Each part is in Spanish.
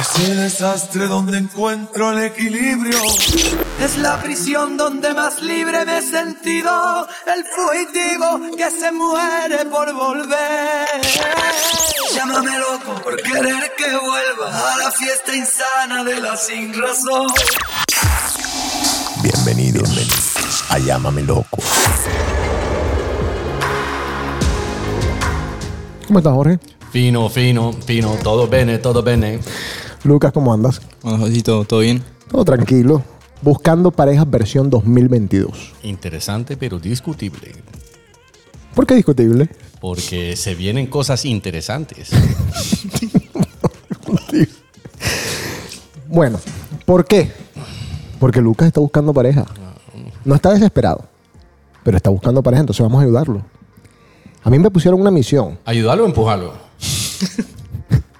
Ese desastre donde encuentro el equilibrio. Es la prisión donde más libre me he sentido. El fugitivo que se muere por volver. Llámame loco por querer que vuelva a la fiesta insana de la sin razón. Bienvenidos a Llámame Loco. ¿Cómo estás, Jorge? Fino, fino, fino, todo bene, todo bene. Lucas, ¿cómo andas? Bueno, Josito, ¿todo bien? Todo tranquilo. Buscando parejas versión 2022. Interesante, pero discutible. ¿Por qué discutible? Porque se vienen cosas interesantes. Bueno, ¿por qué? Porque Lucas está buscando pareja. No está desesperado, pero está buscando pareja, entonces vamos a ayudarlo. A mí me pusieron una misión. Ayudarlo o empujarlo.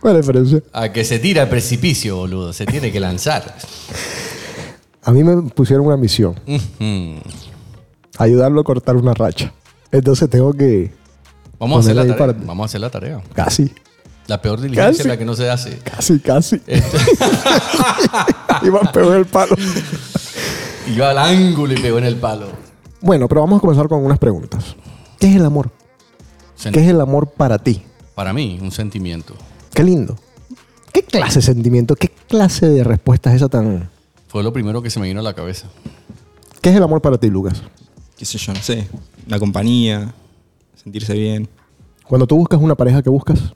¿Cuál es la diferencia? A que se tira al precipicio, boludo. Se tiene que lanzar. A mí me pusieron una misión. Ayudarlo a cortar una racha. Entonces tengo que... Vamos a hacer la Ponerle ahí tarea. para- Vamos a hacer la tarea. Casi, La peor diligencia Casi. es la que no se hace. casi, casi. Iba a pegar el palo. Iba al ángulo y pegó en el palo. Bueno, pero vamos a comenzar con unas preguntas. ¿Qué es el amor? Sen- ¿Qué es el amor para ti? Para mí, un sentimiento. Qué lindo. ¿Qué clase de sentimiento? ¿Qué clase de respuesta es esa tan... Fue lo primero que se me vino a la cabeza. ¿Qué es el amor para ti, Lucas? ¿Qué sé yo? No sé. La compañía, sentirse bien. Cuando tú buscas una pareja, ¿qué buscas?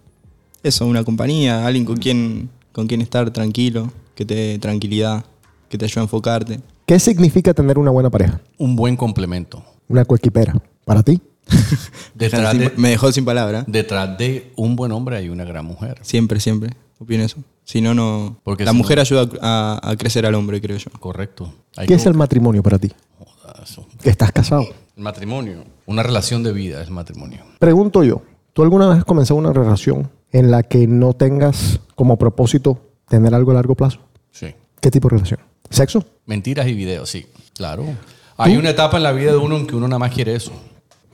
Eso, una compañía, alguien con quien, con quien estar tranquilo, que te dé tranquilidad, que te ayude a enfocarte. ¿Qué significa tener una buena pareja? Un buen complemento. Una coequipera. ¿Para ti? Detrás de, Me dejó sin palabra. detrás de un buen hombre hay una gran mujer. Siempre, siempre. Opino eso. Si no, no. Porque la si no- mujer ayuda a, a crecer al hombre, creo yo. Correcto. Hay ¿Qué que- es el matrimonio para ti? Jodazo. Que estás casado. El matrimonio. Una relación de vida es matrimonio. Pregunto yo, ¿tú alguna vez has comenzado una relación en la que no tengas como propósito tener algo a largo plazo? Sí. ¿Qué tipo de relación? ¿Sexo? Mentiras y videos, sí. Claro. Hay una etapa en la vida de uno en que uno nada más quiere eso.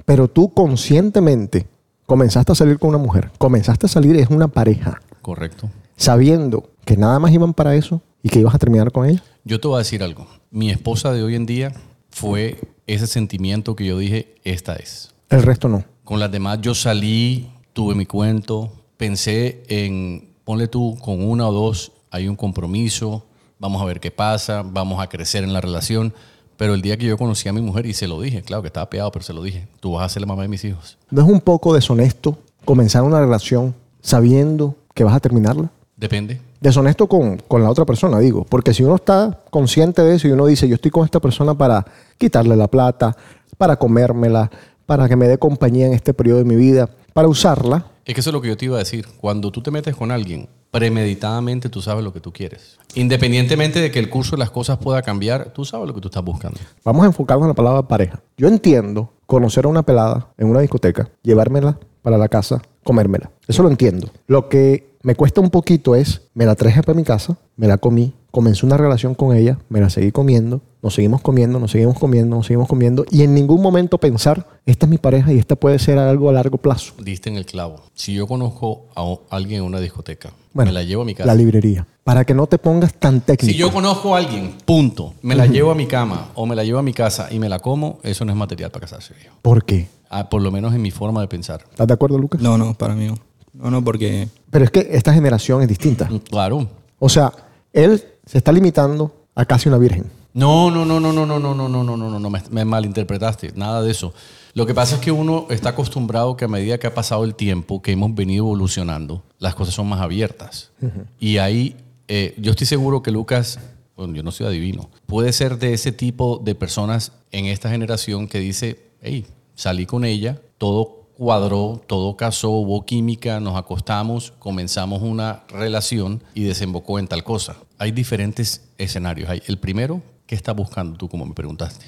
Pero tú conscientemente comenzaste a salir con una mujer, comenzaste a salir, es una pareja, Correcto. sabiendo que nada más iban para eso y que ibas a terminar con ella. Yo te voy a decir algo. Mi esposa de hoy en día fue ese sentimiento que yo dije, esta es. El resto no. Con las demás yo salí, tuve mi cuento, pensé en, ponle tú, con una o dos hay un compromiso, vamos a ver qué pasa, vamos a crecer en la relación. Pero el día que yo conocí a mi mujer y se lo dije, claro que estaba pegado, pero se lo dije, tú vas a ser la mamá de mis hijos. ¿No es un poco deshonesto comenzar una relación sabiendo que vas a terminarla? Depende. Deshonesto con, con la otra persona, digo. Porque si uno está consciente de eso y uno dice, yo estoy con esta persona para quitarle la plata, para comérmela, para que me dé compañía en este periodo de mi vida, para usarla, Es que eso es lo que yo te iba a decir. Cuando tú te metes con alguien, premeditadamente tú sabes lo que tú quieres. Independientemente de que el curso de las cosas pueda cambiar, tú sabes lo que tú estás buscando. Vamos a enfocarnos en la palabra pareja. Yo entiendo conocer a una pelada en una discoteca, llevármela para la casa, comérmela. Eso lo entiendo. Lo que me cuesta un poquito es, me la traje para mi casa, me la comí, comencé una relación con ella, me la seguí comiendo, nos seguimos comiendo, nos seguimos comiendo, nos seguimos comiendo y en ningún momento pensar, esta es mi pareja y esta puede ser algo a largo plazo. Diste en el clavo. Si yo conozco a alguien en una discoteca, Bueno, me la llevo a mi casa. La librería. Para que no te pongas tan técnico. Si yo conozco a alguien, punto, me la llevo a mi cama o me la llevo a mi casa y me la como, eso no es material para casarse, viejo. ¿Por qué? Ah, por lo menos en mi forma de pensar. ¿Estás de acuerdo, Lucas? No, no, para mí no. No, no, porque. Pero es que esta generación es distinta. Claro. O sea, él se está limitando a casi una virgen. No, no, no, no, no, no, no, no, no, no, no, no, no, me, me malinterpretaste, nada de eso. Lo que pasa es que uno está acostumbrado que a medida que ha pasado el tiempo, que hemos venido evolucionando, las cosas son más abiertas. Y ahí, eh, yo estoy seguro que Lucas, bueno, yo no soy adivino, puede ser de ese tipo de personas en esta generación que dice, hey, salí con ella, todo cuadró, todo casó, hubo química, nos acostamos, comenzamos una relación y desembocó en tal cosa. Hay diferentes escenarios. Hay el primero, ¿qué estás buscando tú, como me preguntaste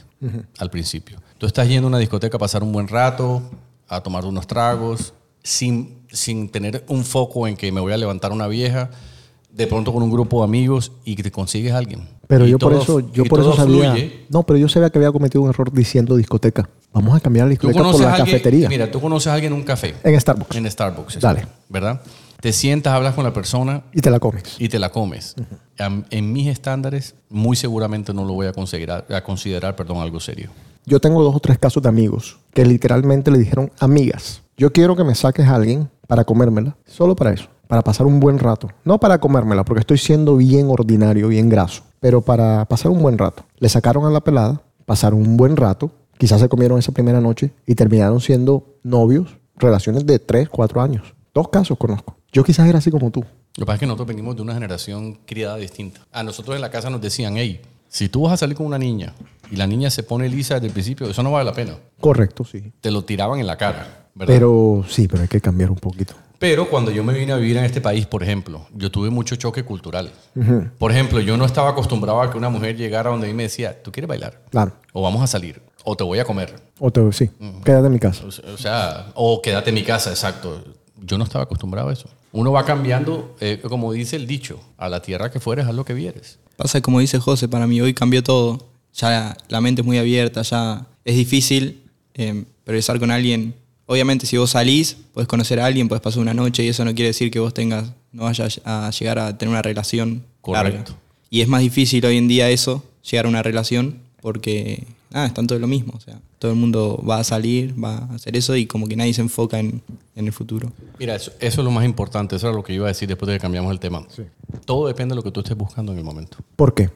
al principio? Tú estás yendo a una discoteca a pasar un buen rato, a tomar unos tragos, sin, sin tener un foco en que me voy a levantar una vieja, de pronto con un grupo de amigos y que te consigues a alguien. Pero Y yo por eso, yo por eso sabía. fluye. No, pero yo sabía que había cometido un error diciendo discoteca. Vamos a cambiar la discoteca por la alguien, cafetería. mira, tú conoces a alguien en un café. En Starbucks. En Starbucks. Dale. ¿Verdad? Te sientas, hablas con la persona Y te la comes. y te la comes. En mis estándares, muy seguramente no lo voy a considerar, a considerar perdón, algo serio. Yo tengo dos o tres casos de amigos que literalmente le dijeron, amigas, yo quiero que me saques a alguien para comérmela, solo para eso, para pasar un buen rato. No para comérmela, porque estoy siendo bien ordinario, bien graso, pero para pasar un buen rato. Le sacaron a la pelada, pasaron un buen rato, quizás se comieron esa primera noche y terminaron siendo novios, relaciones de tres, cuatro años. Dos casos conozco. Yo quizás era así como tú. Lo que pasa es que nosotros venimos de una generación criada distinta. A nosotros en la casa nos decían, hey, si tú vas a salir con una niña y la niña se pone lisa desde el principio, eso no vale la pena. Correcto, sí. Te lo tiraban en la cara, ¿verdad? Pero sí, pero hay que cambiar un poquito. Pero cuando yo me vine a vivir en este país, por ejemplo, yo tuve mucho choque cultural. Por ejemplo, yo no estaba acostumbrado a que una mujer llegara donde mí me decía, ¿tú quieres bailar? Claro. O vamos a salir. O te voy a comer. O te, sí, quédate en mi casa. O se- o sea, o quédate en mi casa, exacto. Yo no estaba acostumbrado a eso. Uno va cambiando, eh, como dice el dicho, a la tierra que fueres, haz lo que vieres. Pasa como dice José, para mí hoy cambió todo. Ya la mente es muy abierta, ya es difícil eh, progresar con alguien. Obviamente si vos salís, puedes conocer a alguien, puedes pasar una noche y eso no quiere decir que vos tengas, no vayas a llegar a tener una relación Correcto. larga. Y es más difícil hoy en día eso, llegar a una relación, porque nada, están todo lo mismo. O sea, todo el mundo va a salir, va a hacer eso y como que nadie se enfoca en, en el futuro. Mira, eso, eso es lo más importante. Eso era lo que iba a decir después de que cambiamos el tema. Todo depende de lo que tú estés buscando en el momento. ¿Por qué?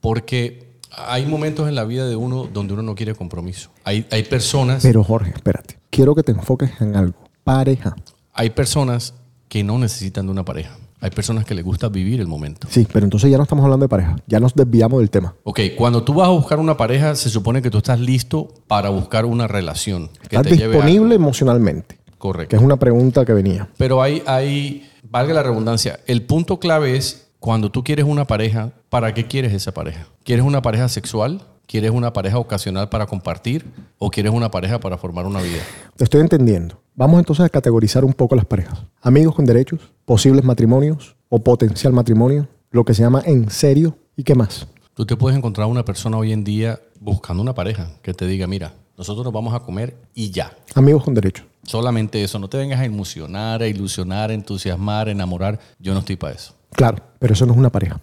Porque hay momentos en la vida de uno donde uno no quiere compromiso. Hay, hay personas... Pero Jorge, espérate. Quiero que te enfoques en algo. Pareja. Hay personas que no necesitan de una pareja. Hay personas que les gusta vivir el momento. Sí, pero entonces ya no estamos hablando de pareja. Ya nos desviamos del tema. Ok, cuando tú vas a buscar una pareja, se supone que tú estás listo para buscar una relación. Que ¿Estás te lleve a- disponible emocionalmente? Correcto. Que es una pregunta que venía. Pero hay, hay, valga la redundancia, el punto clave es cuando tú quieres una pareja, ¿para qué quieres esa pareja? ¿Quieres una pareja sexual? ¿Quieres una pareja ocasional para compartir? ¿O quieres una pareja para formar una vida? Te estoy entendiendo. Vamos entonces a categorizar un poco las parejas. Amigos con derechos, posibles matrimonios o potencial matrimonio, lo que se llama en serio y qué más. Tú te puedes encontrar una persona hoy en día buscando una pareja que te diga, mira, nosotros nos vamos a comer y ya. Amigos con derechos. Solamente eso. No te vengas a emocionar, a ilusionar, a entusiasmar, a enamorar. Yo no estoy para eso. Claro, pero eso no es una pareja.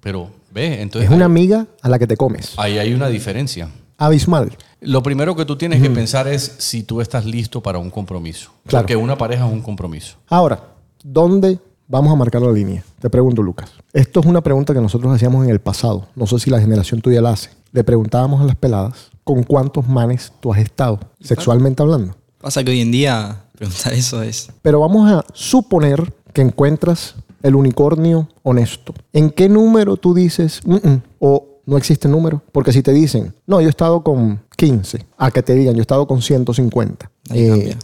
Pero, entonces Es una ahí- amiga a la que te comes. ahí hay una diferencia. Abismal. Lo primero que tú tienes que pensar es si tú estás listo para un compromiso. Claro. Porque una pareja es un compromiso. Ahora, ¿dónde vamos a marcar la línea? Te pregunto, Lucas. Esto es una pregunta que nosotros hacíamos en el pasado. No sé si la generación tuya la hace. Le preguntábamos a las peladas, ¿con cuántos manes tú has estado, sexualmente hablando? Pasa que hoy en día preguntar eso es... Pero vamos a suponer que encuentras el unicornio honesto. ¿En qué número tú dices, o no existe número? Porque si te dicen, no, yo he estado con 15, a que te digan, yo he estado con 150. Ahí Eh, cambia.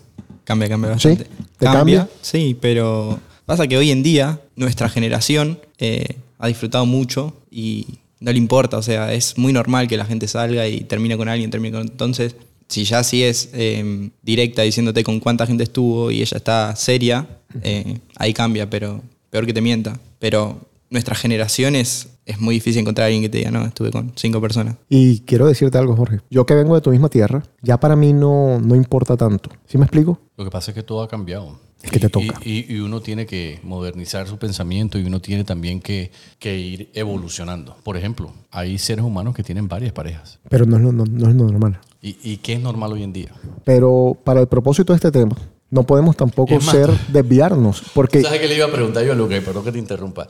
Cambia, cambia ¿sí? bastante. ¿Te cambia? Sí, pero pasa que hoy en día nuestra generación eh, ha disfrutado mucho y no le importa. O sea, es muy normal que la gente salga y termine con alguien, termine con... Entonces, si ya sí es eh, directa diciéndote con cuánta gente estuvo y ella está seria, eh, ahí cambia, pero peor que te mienta. Pero nuestra generación es, muy difícil encontrar a alguien que te diga, no, estuve con cinco personas. Y quiero decirte algo, Jorge. Yo que vengo de tu misma tierra, ya para mí no, no importa tanto. ¿Sí me explico? Lo que pasa es que todo ha cambiado. Es que te Y- toca. Y, y uno tiene que modernizar su pensamiento y uno tiene también que, que ir evolucionando. Por ejemplo, hay seres humanos que tienen varias parejas. Pero no es lo, no- no es lo normal. ¿Y, y qué es normal hoy en día? Pero para el propósito de este tema, no podemos tampoco más- ser desviarnos. Porque ¿Sabes qué le iba a preguntar yo a Luca? Y Perdón que te interrumpa.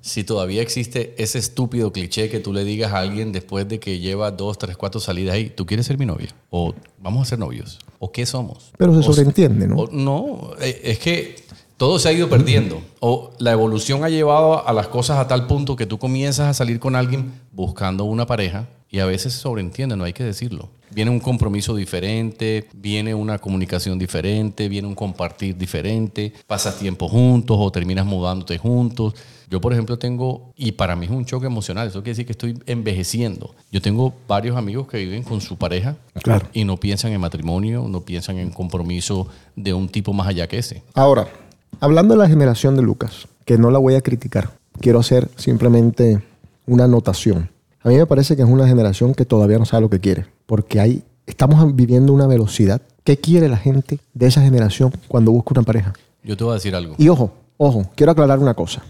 Si todavía existe ese estúpido cliché que tú le digas a alguien después de que lleva dos, tres, cuatro salidas ahí, ¿tú quieres ser mi novia? ¿O vamos a ser novios? ¿O qué somos? Pero se O- sobreentiende, ¿no? o- no, eh, es que todo se ha ido perdiendo. O la evolución ha llevado a las cosas a tal punto que tú comienzas a salir con alguien buscando una pareja y a veces se sobreentiende, no hay que decirlo. Viene un compromiso diferente, viene una comunicación diferente, viene un compartir diferente, pasas tiempo juntos o terminas mudándote juntos. Yo, por ejemplo, tengo, y para mí es un choque emocional, eso quiere decir que estoy envejeciendo. Yo tengo varios amigos que viven con su pareja Claro. y no piensan en matrimonio, no piensan en compromiso de un tipo más allá que ese. Ahora, hablando de la generación de Lucas, que no la voy a criticar, quiero hacer simplemente una anotación. A mí me parece que es una generación que todavía no sabe lo que quiere, porque hay, estamos viviendo una velocidad. ¿Qué quiere la gente de esa generación cuando busca una pareja? Yo te voy a decir algo. Y ojo, Ojo, quiero aclarar una cosa.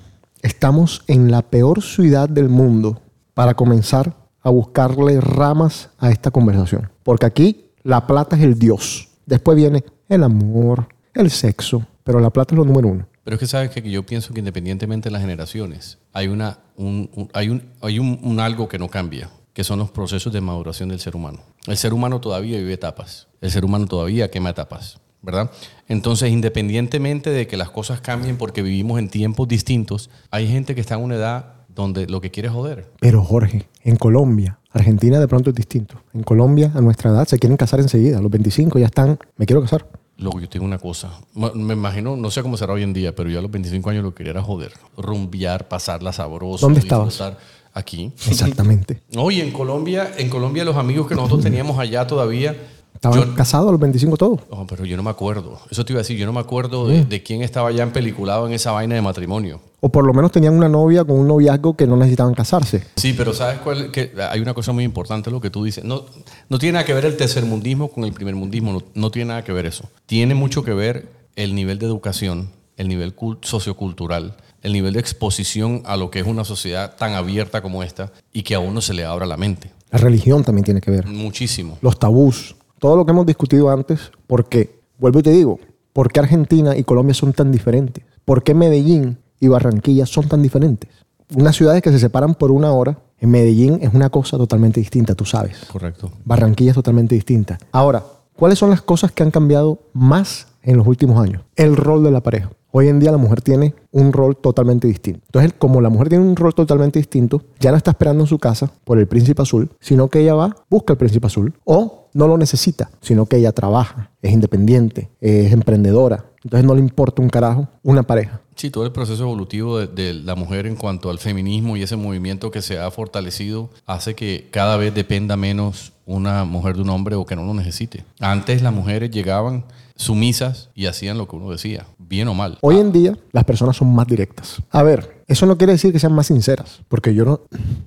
Estamos en la peor ciudad del mundo para comenzar a buscarle ramas a esta conversación. Porque aquí la plata es el Dios. Después viene el amor, el sexo, pero la plata es lo número uno. Pero es que sabes que yo pienso que independientemente de las generaciones, hay, una, un, un- hay, un, hay un, un algo que no cambia, que son los procesos de maduración del ser humano. El ser humano todavía vive etapas. El ser humano todavía quema etapas, ¿verdad? Entonces, independientemente de que las cosas cambien porque vivimos en tiempos distintos, hay gente que está en una edad donde lo que quiere es joder. Pero Jorge, en Colombia, Argentina de pronto es distinto. En Colombia, a nuestra edad, se quieren casar enseguida. A los 25 ya están, me quiero casar. Luego yo tengo una cosa, me imagino, no sé cómo será hoy en día, pero yo a los 25 años lo que quería era joder, rumbear, pasarla sabroso. ¿Dónde estabas? disfrutar. Aquí. Exactamente. Oye, en Colombia, en Colombia los amigos que nosotros teníamos allá todavía, Estaban casados a los 25 todos. Pero yo no me acuerdo. Eso te iba a decir, yo no me acuerdo de, de quién estaba ya empeliculado en esa vaina de matrimonio. O por lo menos tenían una novia con un noviazgo que no necesitaban casarse. Sí, pero ¿sabes cuál? Que hay una cosa muy importante lo que tú dices. No, no tiene nada que ver el tercermundismo con el primermundismo, no, no tiene nada que ver eso. Tiene mucho que ver el nivel de educación, el nivel cul- sociocultural, el nivel de exposición a lo que es una sociedad tan abierta como esta y que a uno se le abra la mente. La religión también tiene que ver. Muchísimo. Los tabús. Todo lo que hemos discutido antes. Porque, vuelvo y te digo, ¿por qué Argentina y Colombia son tan diferentes? ¿Por qué Medellín y Barranquilla son tan diferentes? Unas ciudades que se separan por una hora. En Medellín es una cosa totalmente distinta, tú sabes. Correcto. Barranquilla es totalmente distinta. Ahora, ¿cuáles son las cosas que han cambiado más en los últimos años? El rol de la pareja. Hoy en día la mujer tiene un rol totalmente distinto. Entonces, como la mujer tiene un rol totalmente distinto, ya no está esperando en su casa por el príncipe azul, sino que ella va, busca el príncipe azul, o no lo necesita, sino que ella trabaja, es independiente, es emprendedora. Entonces no le importa un carajo una pareja. Sí, todo el proceso evolutivo de, la mujer en cuanto al feminismo y ese movimiento que se ha fortalecido hace que cada vez dependa menos una mujer de un hombre o que no lo necesite. Antes las mujeres llegaban sumisas y hacían lo que uno decía, bien o mal. Hoy en día las personas son más directas. A ver, eso no quiere decir que sean más sinceras, porque yo no,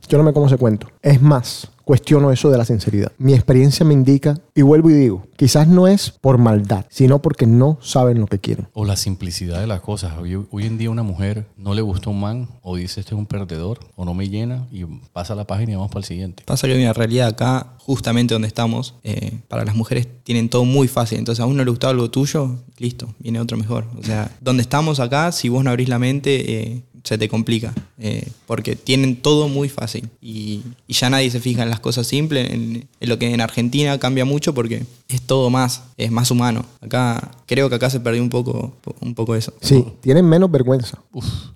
yo no me como ese cuento. Es más, cuestiono eso de la sinceridad. Mi experiencia me indica, y vuelvo y digo, quizás no es por maldad, sino porque no saben lo que quieren. O la simplicidad de las cosas. Hoy, hoy en día una mujer no le gusta un man o dice este es un perdedor o no me llena y pasa la página y vamos para el siguiente. Pasa que hay una realidad acá, justamente donde estamos, eh, para las mujeres tienen todo muy fácil. Entonces a uno le gusta algo tuyo, listo, viene otro mejor. O sea, donde estamos acá, si vos no abrís la mente, eh, se te complica. eh, porque tienen todo muy fácil. Y, y ya nadie se fija en las cosas simples. En, en lo que en Argentina cambia mucho porque es todo más, es más humano. Acá, creo que acá se perdió un poco, un poco eso. Sí, tienen menos vergüenza.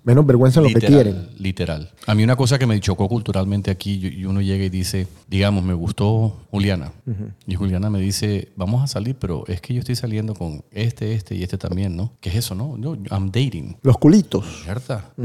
Menos vergüenza en lo que Literal, quieren. Literal. A mí una cosa que me chocó culturalmente aquí, y uno llega y dice, digamos, me gustó Juliana. Y Juliana me dice, vamos a salir, pero es que yo estoy saliendo con este, este y este también, ¿no? ¿Qué es eso, no? No, I'm dating. Los culitos.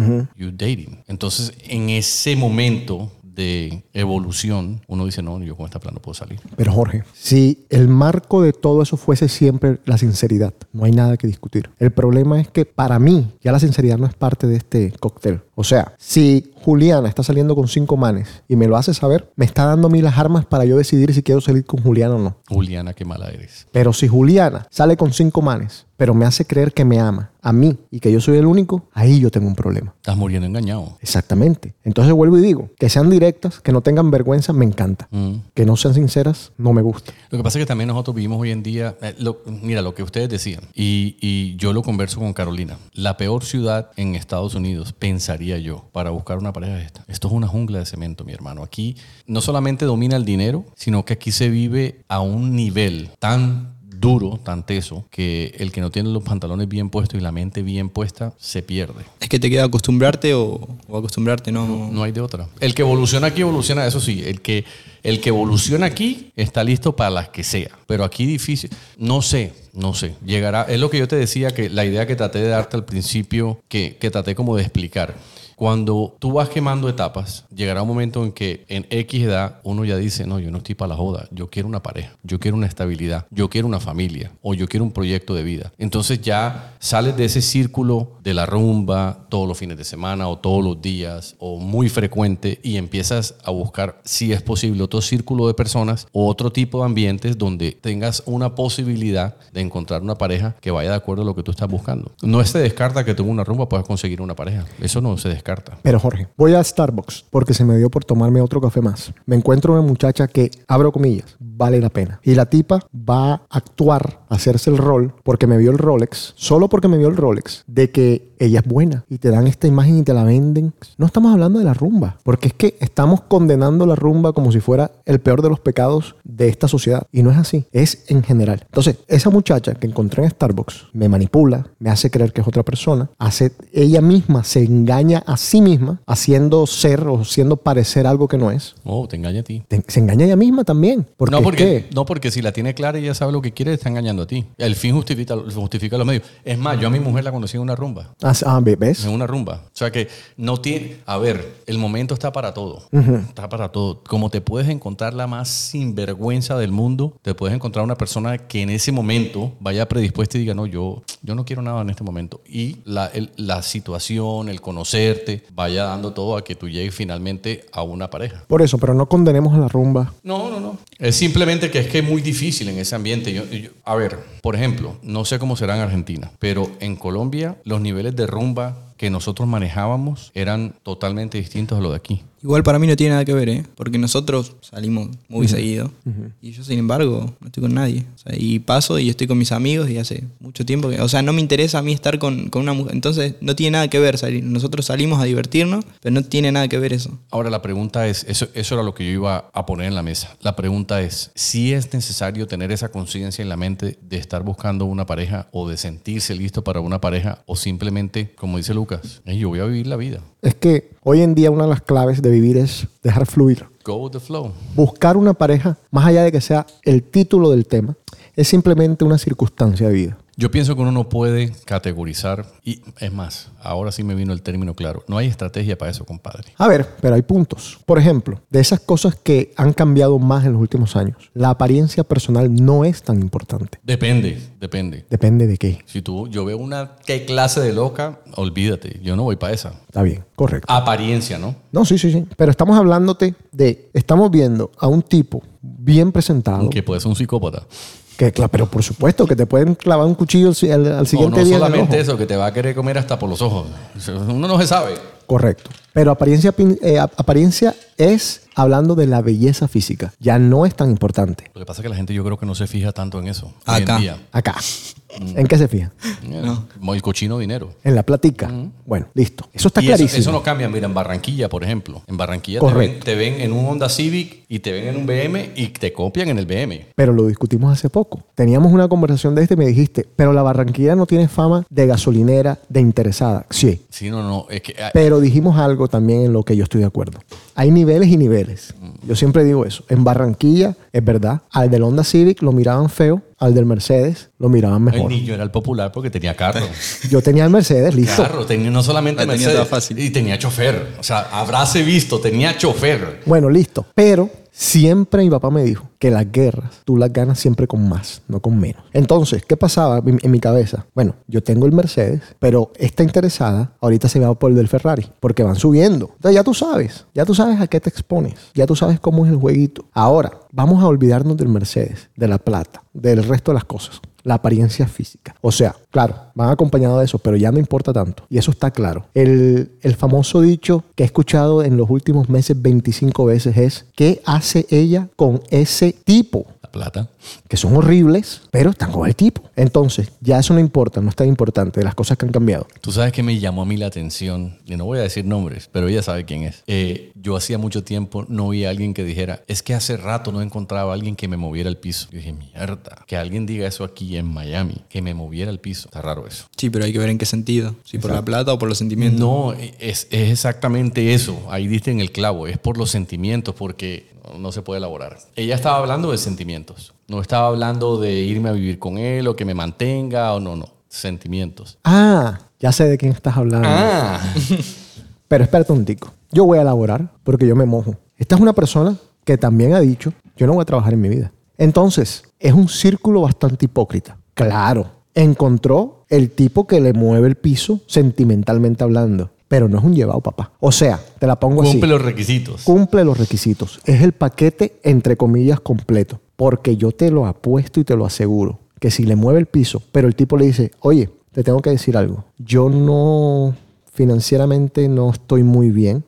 ¿Cierta? You dating. Entonces, en ese momento de evolución, uno dice, no, yo con esta plan no puedo salir. Pero Jorge, si el marco de todo eso fuese siempre la sinceridad, no hay nada que discutir. El problema es que para mí ya la sinceridad no es parte de este cóctel. O sea, si Juliana está saliendo con cinco manes y me lo hace saber, me está dando a mí las armas para yo decidir si quiero salir con Juliana o no. Juliana, qué mala eres. Pero si Juliana sale con cinco manes, pero me hace creer que me ama a mí y que yo soy el único, ahí yo tengo un problema. Estás muriendo engañado. Exactamente. Entonces vuelvo y digo, que sean directas, que no tengan vergüenza, me encanta. Mm. Que no sean sinceras, no me gusta. Lo que pasa es que también nosotros vivimos hoy en día, eh, lo- mira lo que ustedes decían, y, y yo lo converso con Carolina. La peor ciudad en Estados Unidos, pensaría yo, para buscar una pareja es esta. Esto es una jungla de cemento, mi hermano. Aquí no solamente domina el dinero, sino que aquí se vive a un nivel tan duro, tan teso, que el que no tiene los pantalones bien puestos y la mente bien puesta, se pierde. Es que te queda acostumbrarte o, o acostumbrarte, no. No hay de otra. El que evoluciona aquí evoluciona, eso sí, el que, el que evoluciona aquí está listo para las que sea. Pero aquí difícil, no sé, no sé. Llegará, es lo que yo te decía, que la idea que traté de darte al principio, que, que traté como de explicar. Cuando tú vas quemando etapas, llegará un momento en que en X edad uno ya dice, no, yo no estoy para la joda, yo quiero una pareja, yo quiero una estabilidad, yo quiero una familia o yo quiero un proyecto de vida. Entonces ya sales de ese círculo de la rumba todos los fines de semana o todos los días o muy frecuente y empiezas a buscar, si es posible, otro círculo de personas o otro tipo de ambientes donde tengas una posibilidad de encontrar una pareja que vaya de acuerdo a lo que tú estás buscando. No se descarta que tú en una rumba puedas conseguir una pareja. Eso no se descarta. Pero Jorge, voy a Starbucks porque se me dio por tomarme otro café más. Me encuentro una muchacha que, abro comillas, vale la pena. Y la tipa va a actuar, a hacerse el rol, porque me vio el Rolex, solo porque me vio el Rolex, de que ella es buena y te dan esta imagen y te la venden. No estamos hablando de la rumba, porque es que estamos condenando la rumba como si fuera el peor de los pecados de esta sociedad. Y no es así, es en general. Entonces, esa muchacha que encontré en Starbucks me manipula, me hace creer que es otra persona, hace, ella misma se engaña a sí misma, haciendo ser o haciendo parecer algo que no es. Oh, te engaña a ti. Te- se engaña ella misma también. Porque No es porque, que- no, porque si la tiene clara y ya sabe lo que quiere, está engañando a ti. El fin justifica, justifica los medios. Es más, yo a mi mujer la conocí en una rumba. Ah, ah, ¿ves? En una rumba. O sea que no tiene. A ver, el momento está para todo. Está para todo. Como te puedes encontrar la más sinvergüenza del mundo, te puedes encontrar una persona que en ese momento vaya predispuesta y diga, no, yo, yo no quiero nada en este momento. Y la, el- la situación, el conocerte, vaya dando todo a que tú llegues finalmente a una pareja. Por eso, pero no condenemos a la rumba. No, no, no. Es simplemente que es que es muy difícil en ese ambiente. Yo- yo- a ver, por ejemplo, no sé cómo será en Argentina, pero en Colombia los niveles de rumba que nosotros manejábamos eran totalmente distintos a los de aquí. Igual para mí no tiene nada que ver, ¿eh? Porque nosotros salimos muy seguido. Y yo, sin embargo, no estoy con nadie. O sea, y paso y estoy con mis amigos y hace mucho tiempo que... O sea, no me interesa a mí estar con, con una mujer. Entonces, no tiene nada que ver salir. Nosotros salimos a divertirnos, pero no tiene nada que ver eso. Ahora la pregunta es, eso, eso era lo que yo iba a poner en la mesa. La pregunta es, si es necesario tener esa conciencia en la mente de estar buscando una pareja o de sentirse listo para una pareja o simplemente, como dice Lucas, "Ey, yo voy a vivir la vida. Es que hoy en día una de las claves de vivir es dejar fluir. Go with the flow. Buscar una pareja, más allá de que sea el título del tema, es simplemente una circunstancia de vida. Yo pienso que uno no puede categorizar, y es más, ahora sí me vino el término claro, no hay estrategia para eso, compadre. A ver, pero hay puntos. Por ejemplo, de esas cosas que han cambiado más en los últimos años, la apariencia personal no es tan importante. Depende, depende. Depende de qué. Si tú, yo veo una, ¿qué clase de loca? Olvídate, yo no voy para esa. Está bien, correcto. Apariencia, ¿no? No, sí, sí, sí. Pero estamos hablándote de, estamos viendo a un tipo bien presentado. Que puede ser un psicópata. Que, pero por supuesto que te pueden clavar un cuchillo al, siguiente no día. el solamente eso, que te va a querer comer hasta por los ojos. Uno no se sabe. Correcto. Pero apariencia, eh, ap- apariencia es hablando de la belleza física. Ya no es tan importante. Lo que pasa es que la gente yo creo que no se fija tanto en eso. hoy en Acá. día. Acá. ¿En qué se fija? Como El cochino dinero. En la platica. Bueno, listo. Eso está y clarísimo. eso no cambia. Mira, en Barranquilla, por ejemplo. En Barranquilla te ven, Correcto. te ven en un Honda Civic y te ven en un BM y te copian en el BM. Pero lo discutimos hace poco. Teníamos una conversación de este y me dijiste, pero la Barranquilla no tiene fama de gasolinera, de interesada. Sí. Sí, no, no. Es que, ah, Pero dijimos algo también en lo que yo estoy de acuerdo. Hay niveles y niveles. Yo siempre digo eso. En Barranquilla, es verdad, al del Honda Civic lo miraban feo, al del Mercedes lo miraban el mejor. niño era el popular porque tenía carro. Yo tenía el Mercedes, listo. Carro, tenía no solamente La tenía Mercedes, toda fácil. y tenía chofer. O sea, habráse visto, tenía chofer. Bueno, listo. Pero siempre mi papá me dijo que las guerras tú las ganas siempre con más, no con menos. Entonces, ¿qué pasaba en mi cabeza? Bueno, yo tengo el Mercedes, pero esta interesada ahorita se va por el del Ferrari, porque van subiendo. Entonces ya tú sabes, ya tú sabes a qué te expones, ya tú sabes cómo es el jueguito. Ahora, vamos a olvidarnos del Mercedes, de la plata, del resto de las cosas. La apariencia física. O sea, claro, van acompañados de eso, pero ya no importa tanto. Y eso está claro. El, el famoso dicho que he escuchado en los últimos meses 25 veces es, ¿qué hace ella con ese tipo? La plata. Que son horribles, pero están con el tipo. Entonces, ya eso no importa, no es tan importante de las cosas que han cambiado. Tú sabes que me llamó a mí la atención, y no voy a decir nombres, pero ella sabe quién es. Eh, yo hacía mucho tiempo no vi a alguien que dijera, es que hace rato no encontraba a alguien que me moviera el piso. Yo dije, mierda, que alguien diga eso aquí en Miami, que me moviera el piso. Está raro eso. Sí, pero hay que ver en qué sentido. Si por la plata o por los sentimientos. No, es, es exactamente eso. Ahí diste en el clavo. Es por los sentimientos, porque no se puede elaborar. Ella estaba hablando de sentimientos. No estaba hablando de irme a vivir con él o que me mantenga o no, no. Sentimientos. Ah, ya sé de quién estás hablando. Ah. Pero espérate un tico. Yo voy a elaborar porque yo me mojo. Esta es una persona que también ha dicho, yo no voy a trabajar en mi vida. Entonces, es un círculo bastante hipócrita. Claro, encontró el tipo que le mueve el piso sentimentalmente hablando. Pero no es un llevado, papá. O sea, te la pongo así. Cumple los requisitos. Cumple los requisitos. Es el paquete, entre comillas, completo. Porque yo te lo apuesto y te lo aseguro. Que si le mueve el piso, pero el tipo le dice, oye, te tengo que decir algo. Yo no, financieramente no estoy muy bien.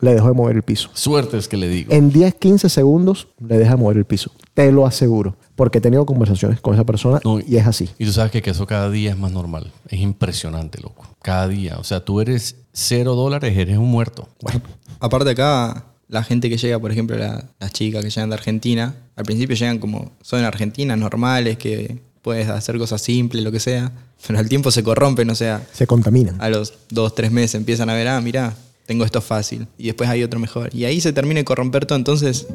Le dejo de mover el piso. Suerte es que le digo. En 10, 15 segundos le deja mover el piso. Te lo aseguro. Porque he tenido conversaciones con esa persona No, y es así. Y tú sabes que, que eso cada día es más normal. Es impresionante, loco. Cada día. O sea, tú eres cero dólares, eres un muerto. Bueno, Aparte acá, la gente que llega, por ejemplo, la- las chicas que llegan de Argentina, al principio llegan como, son argentinas, normales, que puedes hacer cosas simples, lo que sea, pero al tiempo se corrompen, o sea, se contaminan. a los dos, tres meses empiezan a ver, ah, mira, tengo esto fácil, y después hay otro mejor. Y ahí se termina de corromper todo, entonces,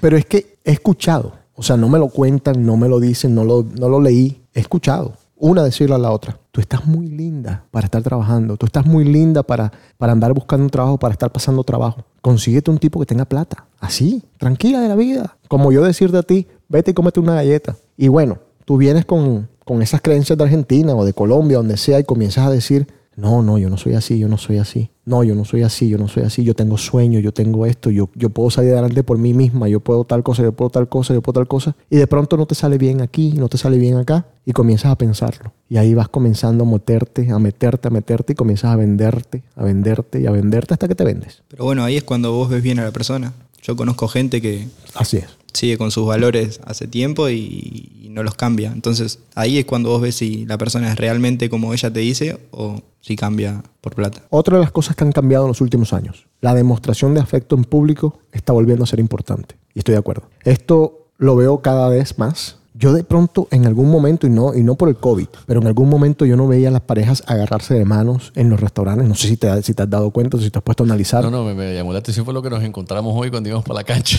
Pero es que he escuchado. O sea, no me lo cuentan, no me lo dicen, no lo, no lo leí. He escuchado. Una decirle a la otra, tú estás muy linda para estar trabajando, tú estás muy linda para, para andar buscando un trabajo, para estar pasando trabajo. Consíguete un tipo que tenga plata. Así, tranquila de la vida. Como yo decirte a ti, vete y cómete una galleta. Y bueno, tú vienes con, con esas creencias de Argentina o de Colombia, donde sea, y comienzas a decir, no, no, yo no soy así, yo no soy así. No, yo no soy así, yo no soy así. Yo tengo sueño, yo tengo esto, yo, yo puedo salir adelante por mí misma, yo puedo tal cosa, yo puedo tal cosa, yo puedo tal cosa. Y de pronto no te sale bien aquí, no te sale bien acá, y comienzas a pensarlo. Y ahí vas comenzando a meterte, a meterte, a meterte, y comienzas a venderte, a venderte y a venderte hasta que te vendes. pero bueno, ahí es cuando vos ves bien a la persona. Yo conozco gente que Así es. Sigue con sus valores hace tiempo y, y no los cambia. Entonces ahí es cuando vos ves si la persona es realmente como ella te dice o si cambia por plata. Otra de las cosas que han cambiado en los últimos años, la demostración de afecto en público está volviendo a ser importante. Y estoy de acuerdo. Esto lo veo cada vez más. Yo de pronto, en algún momento, y no, y no por el COVID, pero en algún momento yo no veía a las parejas agarrarse de manos en los restaurantes. No sé si te, si te has dado cuenta, si te has puesto a analizar. No, no, me, me llamó la atención fue lo que nos encontramos hoy cuando íbamos para la cancha.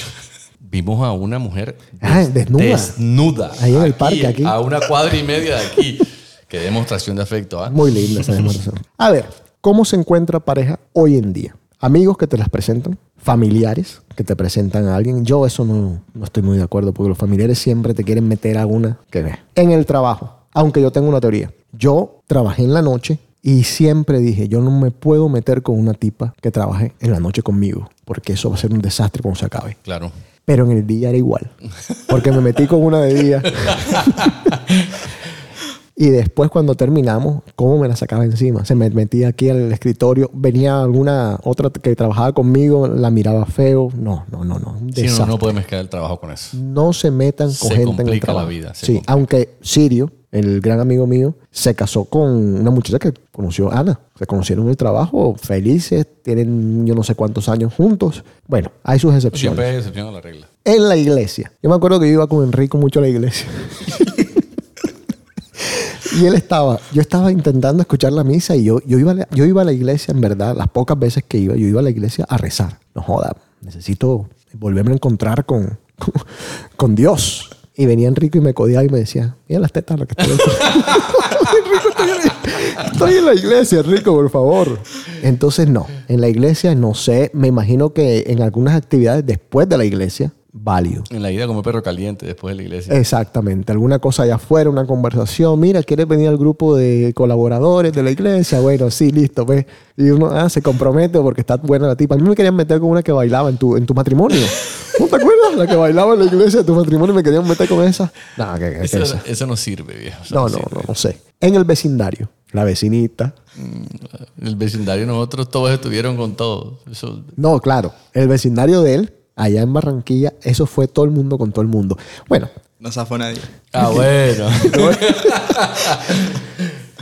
Vimos a una mujer Ah, desnuda. desnuda. Ahí en el parque, aquí. A una cuadra y media de aquí. Qué demostración de afecto, ¿ah? Muy linda esa demostración. A ver, ¿cómo se encuentra pareja hoy en día? Amigos que te las presentan, familiares que te presentan a alguien. Yo eso no, no estoy muy de acuerdo porque los familiares siempre te quieren meter a una que ve. En el trabajo, aunque yo tengo una teoría. Yo trabajé en la noche y siempre dije, yo no me puedo meter con una tipa que trabaje en la noche conmigo porque eso va a ser un desastre cuando se acabe. Claro. Pero en el día era igual. Porque me metí con una de día. y después cuando terminamos, ¿cómo me la sacaba encima? Se me metía aquí al escritorio. Venía alguna otra que trabajaba conmigo, la miraba feo. No, no, no, no. Sí, no, no puede mezclar el trabajo con eso. No se metan con Se gente en el complica la trabajo. vida, se Sí, complica. aunque Sirio, el gran amigo mío, se casó con una muchacha que conoció a Ana. Se conocieron en el trabajo, felices, tienen yo no sé cuántos años juntos. Bueno, hay sus excepciones. Siempre hay excepción a la regla. En la iglesia. Yo me acuerdo que yo iba con Enrico mucho a la iglesia. y él estaba, yo estaba intentando escuchar la misa y yo, yo, iba, a la- yo iba a la iglesia, en verdad, las pocas veces que iba, yo iba a la iglesia a rezar. No joda, necesito volverme a encontrar con, con, con Dios. Y venía Enrico y me codiaba y me decía, mira las tetas, que estoy estoy en, la iglesia, Enrico, por favor. Entonces, no, en la iglesia no sé, me imagino que en algunas actividades después de la iglesia, válido. En la ida como perro caliente después de la iglesia. Exactamente, alguna cosa allá afuera, una conversación. Mira, ¿quieres venir al grupo de colaboradores de la iglesia? Bueno, sí, listo, ve. Y uno ah, se compromete porque está buena la tipa. A mí me querían meter con una que bailaba en tu, en tu matrimonio. ¿No te acuerdas? La que bailaba en la iglesia de tu matrimonio me querían meter con esa. No, que, que- que Eso, esa. eso no sirve, viejo. Eso no, no, sirve. no, no sé. En el vecindario, la vecinita. El vecindario nosotros todos estuvieron con todo. Eso, No, claro, el vecindario de él, allá en Barranquilla, eso fue todo el mundo con todo el mundo. Bueno, No zafó nadie. ah, bueno.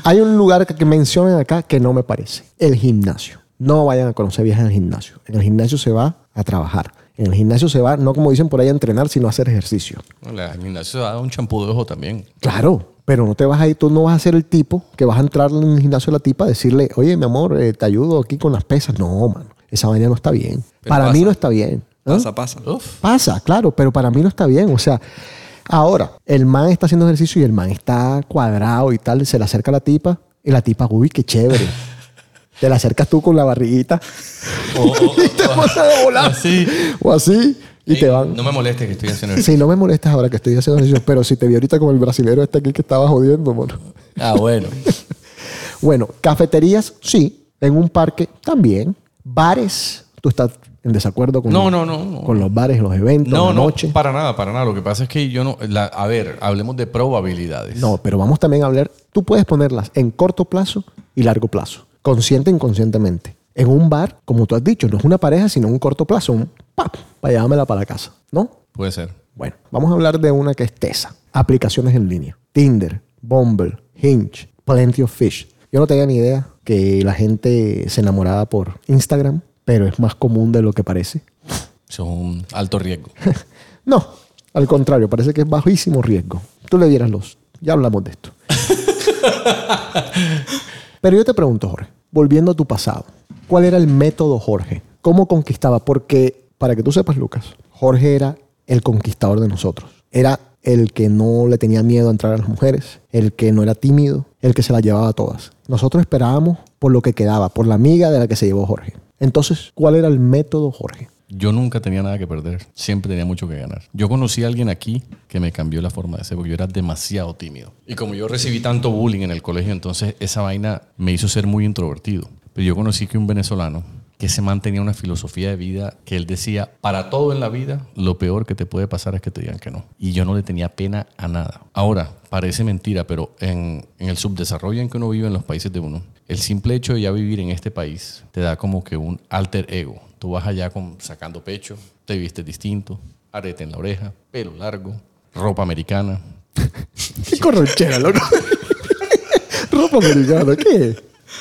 Hay un lugar que, que mencionan acá que no me parece. El gimnasio. No vayan a conocer viejas en el gimnasio. En el gimnasio se va a trabajar. En el gimnasio se va, no como dicen por ahí, a entrenar, sino a hacer ejercicio. La gimnasio da un champú de ojo también. Claro, pero no te vas a ir, tú no vas a ser el tipo que vas a entrar en el gimnasio de la tipa a decirle, oye, mi amor, eh, te ayudo aquí con las pesas. No, mano, esa vaina no está bien. Pero para pasa. mí no está bien. ¿ah? Pasa, pasa. Uf. Pasa, claro, pero para mí no está bien. O sea, ahora, el man está haciendo ejercicio y el man está cuadrado y tal, se le acerca a la tipa y la tipa, uy, qué chévere. Te la acercas tú con la barriguita O, y te pones a volar. así. o así y te van. No me molestes que estoy haciendo eso. Sí, no me molestas ahora que estoy haciendo ejercicio, pero si te vi ahorita como el brasilero este aquí que estaba jodiendo, mano. Ah, bueno. Bueno, cafeterías, sí. En un parque, también. Bares, tú estás en desacuerdo con, No, no, no, no. con los bares, los eventos, No, la no, noche. para nada, para nada. Lo que pasa es que yo no. la- a ver, hablemos de probabilidades. No, pero vamos también a hablar, tú puedes ponerlas en corto plazo y largo plazo, consciente e inconscientemente. En un bar, como tú has dicho, no es una pareja, sino un corto plazo, un pap, para llevármela para la casa, ¿no? Puede ser. Bueno, vamos a hablar de una que es TESA, aplicaciones en línea. Tinder, Bumble, Hinge, Plenty of Fish. Yo no tenía ni idea que la gente se enamoraba por Instagram, pero es más común de lo que parece. Es un alto riesgo. No, al contrario, parece que es bajísimo riesgo. Tú le dieras los. Ya hablamos de esto. Pero yo te pregunto, Jorge, volviendo a tu pasado, ¿cuál era el método Jorge? ¿Cómo conquistaba? Porque, para que tú sepas, Lucas, Jorge era el conquistador de nosotros. Era el que no le tenía miedo a entrar a las mujeres, el que no era tímido, el que se las llevaba a todas. Nosotros esperábamos por lo que quedaba, por la amiga de la que se llevó Jorge. Entonces, ¿cuál era el método Jorge? Yo nunca tenía nada que perder. Siempre tenía mucho que ganar. Yo conocí a alguien aquí que me cambió la forma de ser porque yo era demasiado tímido. Y como yo recibí tanto bullying en el colegio, entonces esa vaina me hizo ser muy introvertido. Pero yo conocí que un venezolano que se mantenía una filosofía de vida que él decía, para todo en la vida, lo peor que te puede pasar es que te digan que no. Y yo no le tenía pena a nada. Ahora, parece mentira, pero en, en el subdesarrollo en que uno vive en los países de uno, el simple hecho de ya vivir en este país te da como que un alter ego. Tú vas allá con, sacando pecho, te vistes distinto, arete en la oreja, pelo largo, ropa americana. ¿Qué corronchera, loco? Ropa americana, ¿qué?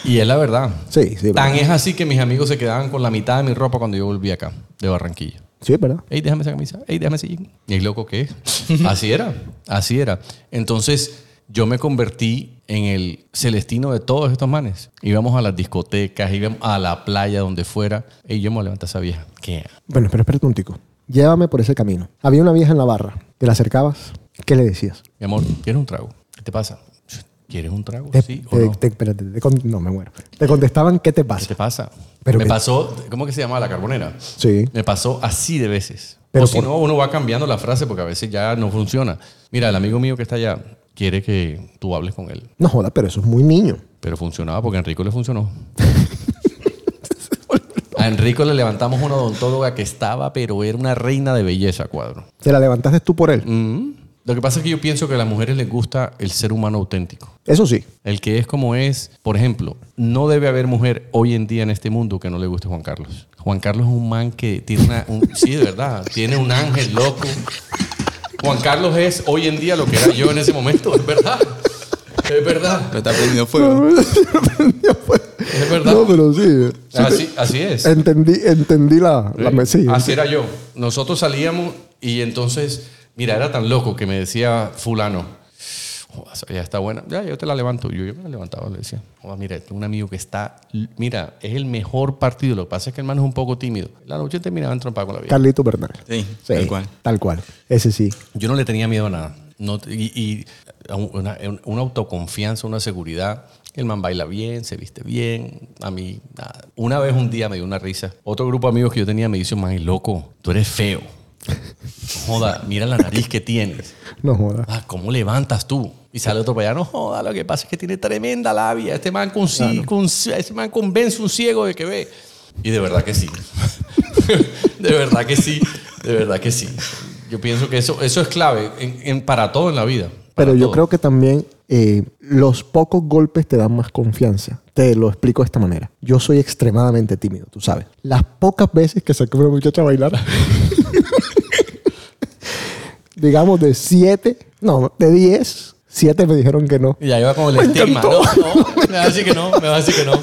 Y es la verdad. Sí, sí, Tan verdad. es así que mis amigos se quedaban con la mitad de mi ropa cuando yo volví acá, de Barranquilla. Sí, es verdad. Ey, déjame esa camisa. Ey, déjame ese. Y el loco es. Así era. Así era. Entonces, yo me convertí en el celestino de todos estos manes. Íbamos a las discotecas, íbamos a la playa, donde fuera. Y yo me levanté a esa vieja. ¿Qué? Bueno, pero espérate un tico. Llévame por ese camino. Había una vieja en la barra. Te la acercabas. ¿Qué le decías? Mi amor, ¿quieres un trago? ¿Qué te pasa? ¿Quieres un trago? Te- ¿Sí o no? te- espérate, no, me muero. Te contestaban, ¿qué te ¿Qué pasa? te pasa? Pero me que- pasó, ¿cómo que se llama la carbonera? Sí. Me pasó así de veces. Pero o si por- no, uno va cambiando la frase porque a veces ya no funciona. Mira, el amigo mío que está allá quiere que tú hables con él. No joda, pero eso es muy niño. Pero funcionaba porque a Enrico le funcionó. A Enrico le levantamos una odontóloga que estaba, pero era una reina de belleza, cuadro. Te la levantaste tú por él. Mm. Lo que pasa es que yo pienso que a las mujeres les gusta el ser humano auténtico. Eso sí. El que es como es, por ejemplo, no debe haber mujer hoy en día en este mundo que no le guste Juan Carlos. Juan Carlos es un man que tiene una, un- sí, de verdad, tiene un ángel loco. Juan Carlos es hoy en día lo que era yo en ese momento, es verdad. Es verdad, Pero está prendiendo fuego. es verdad. No, pero sí. Sí Así, así es. te- Entendí, entendí la, la Sí, mesilla. Así era yo. Nosotros salíamos y entonces, mira, era tan loco que me decía fulano, "Joder, esa ya está buena, ya yo te la levanto. Yo, yo me la levantaba, le decía, "Joder, mira, tengo un amigo que está, mira, es el mejor partido. Lo que pasa es que el man es un poco tímido. La noche terminaba en trompa con la vida. Carlito Bernal. Sí, tal cual. Tal cual. Ese sí. Yo no le tenía miedo a nada. No, y y una, una autoconfianza, una seguridad. El man baila bien, se viste bien. A mí, nada. Una vez un día me dio una risa. Otro grupo de amigos que yo tenía me dice, man, loco, tú eres feo. Joda, mira la nariz que tienes. No joda. Ah, ¿cómo levantas tú? Y sale otro para allá, no joda, lo que pasa es que tiene tremenda labia. Este man, este man convence un ciego de que ve. Y de verdad que sí. de verdad que sí. De verdad que sí. Yo pienso que eso, eso es clave en- en- para todo en la vida. Pero yo todo. creo que también eh, los pocos golpes te dan más confianza. Te lo explico de esta manera. Yo soy extremadamente tímido, tú sabes. Las pocas veces que saqué a una muchacha a bailar, digamos de siete, no, de diez, siete me dijeron que no. Y ya iba con el Me estigma. encantó. No, no, me va a decir que no, me va a decir que no.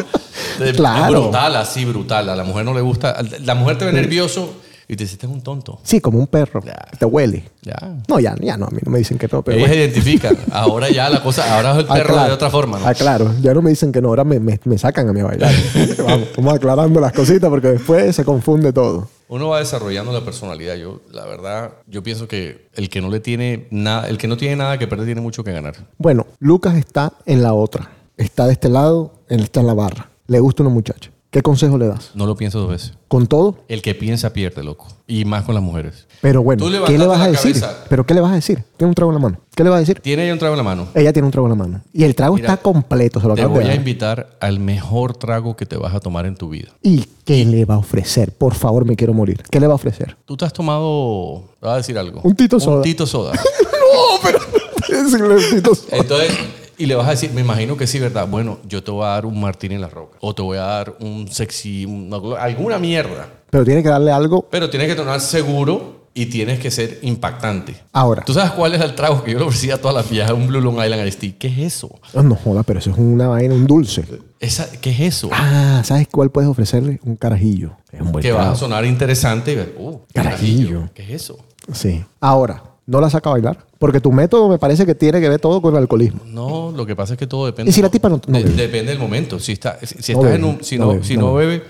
Es Claro. brutal, así brutal. A la mujer no le gusta. La mujer te ve nervioso y te dice, este es un tonto. Sí, como un perro. Ya. Te huele. Ya. No, ya, ya no, a mí no me dicen que no, pero Ellos bueno. identifican. Ahora ya la cosa, ahora es el Ah, perro de otra forma, ¿no? Ah, claro. Ya no me dicen que no, ahora me, me- me sacan a mí a bailar. vamos, vamos aclarando las cositas porque después se confunde todo. Uno va desarrollando la personalidad. Yo, la verdad, yo pienso que el que no le tiene nada, el que no tiene nada que perder tiene mucho que ganar. Bueno, Lucas está en la otra. Está de este lado, él está en la barra. le gusta una muchacha. ¿Qué consejo le das? No lo pienso dos veces. ¿Con todo? El que piensa pierde, loco. Y más con las mujeres. Pero bueno, ¿qué le vas a decir? cabeza. ¿Pero qué le vas a decir? Tiene un trago en la mano. ¿Qué le vas a decir? Tiene ya un trago en la mano. Ella tiene un trago en la mano. Y el trago Mira, está completo, se lo Te voy a invitar al mejor trago que te vas a tomar en tu vida. ¿Y qué le va a ofrecer? Por favor, me quiero morir. ¿Qué le va a ofrecer? Tú te has tomado, te voy a decir algo. Un Tito Soda. Un Tito Soda. Entonces, y le vas a decir, me imagino que sí, ¿verdad? Bueno, yo te voy a dar un martini en la roca. O te voy a dar un sexy, una- alguna mierda. Pero tiene que darle algo Pero tienes que tomar seguro y tienes que ser impactante. ahora. ¿Tú sabes cuál es el trago que yo le ofrecía a todas las viejas? Un Blue Long Island Tea. ¿Qué es eso? No joda, pero eso es una vaina, un dulce. Esa, ¿Qué es eso? Ah, ¿sabes cuál puedes ofrecerle? Un carajillo. Es un buen que va a trago. sonar interesante y ver, uh, Carajillo. ¿Qué es eso? Sí. Ahora, ¿no la saca a bailar? Porque tu método me parece que tiene que ver todo con el alcoholismo. No, lo que pasa es que todo depende. ¿Y si la tipa no- no de- bebe? depende del momento. Si, está, si, si No estás bebe, en un. Si no no, bebe, si no no bebe,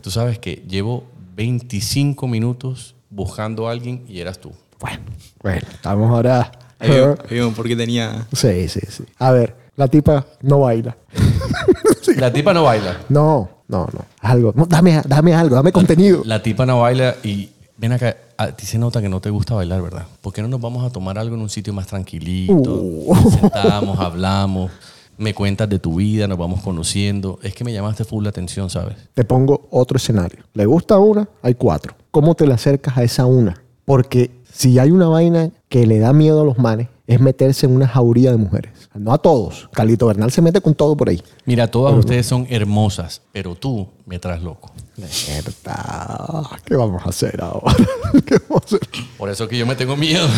tú sabes que llevo 25 minutos buscando a alguien y eras tú. Bueno, bueno, estamos ahora. Ahí vemos- ahí vemos por qué tenía. Sí, sí, sí. A ver, la tipa no baila. La tipa no baila. No, no, no. Algo. No, dame, dame algo, dame contenido. La tipa no baila y ven acá. A ti se nota que no te gusta bailar, ¿verdad? ¿Por qué no nos vamos a tomar algo en un sitio más tranquilito? Uh. Nos Sentamos, hablamos, me cuentas de tu vida, nos vamos conociendo. Es que me llamaste full la atención, ¿sabes? Te pongo otro escenario. ¿Le gusta una? Hay cuatro. ¿Cómo te le acercas a esa una? Porque si hay una vaina que le da miedo a los manes, es meterse en una jauría de mujeres. No a todos. Calito Bernal se mete con todo por ahí. Mira, todas ustedes son hermosas, pero tú me traes loco. Mierda. ¿Qué vamos a hacer ahora? ¿Qué vamos a hacer? Por eso que yo me tengo miedo.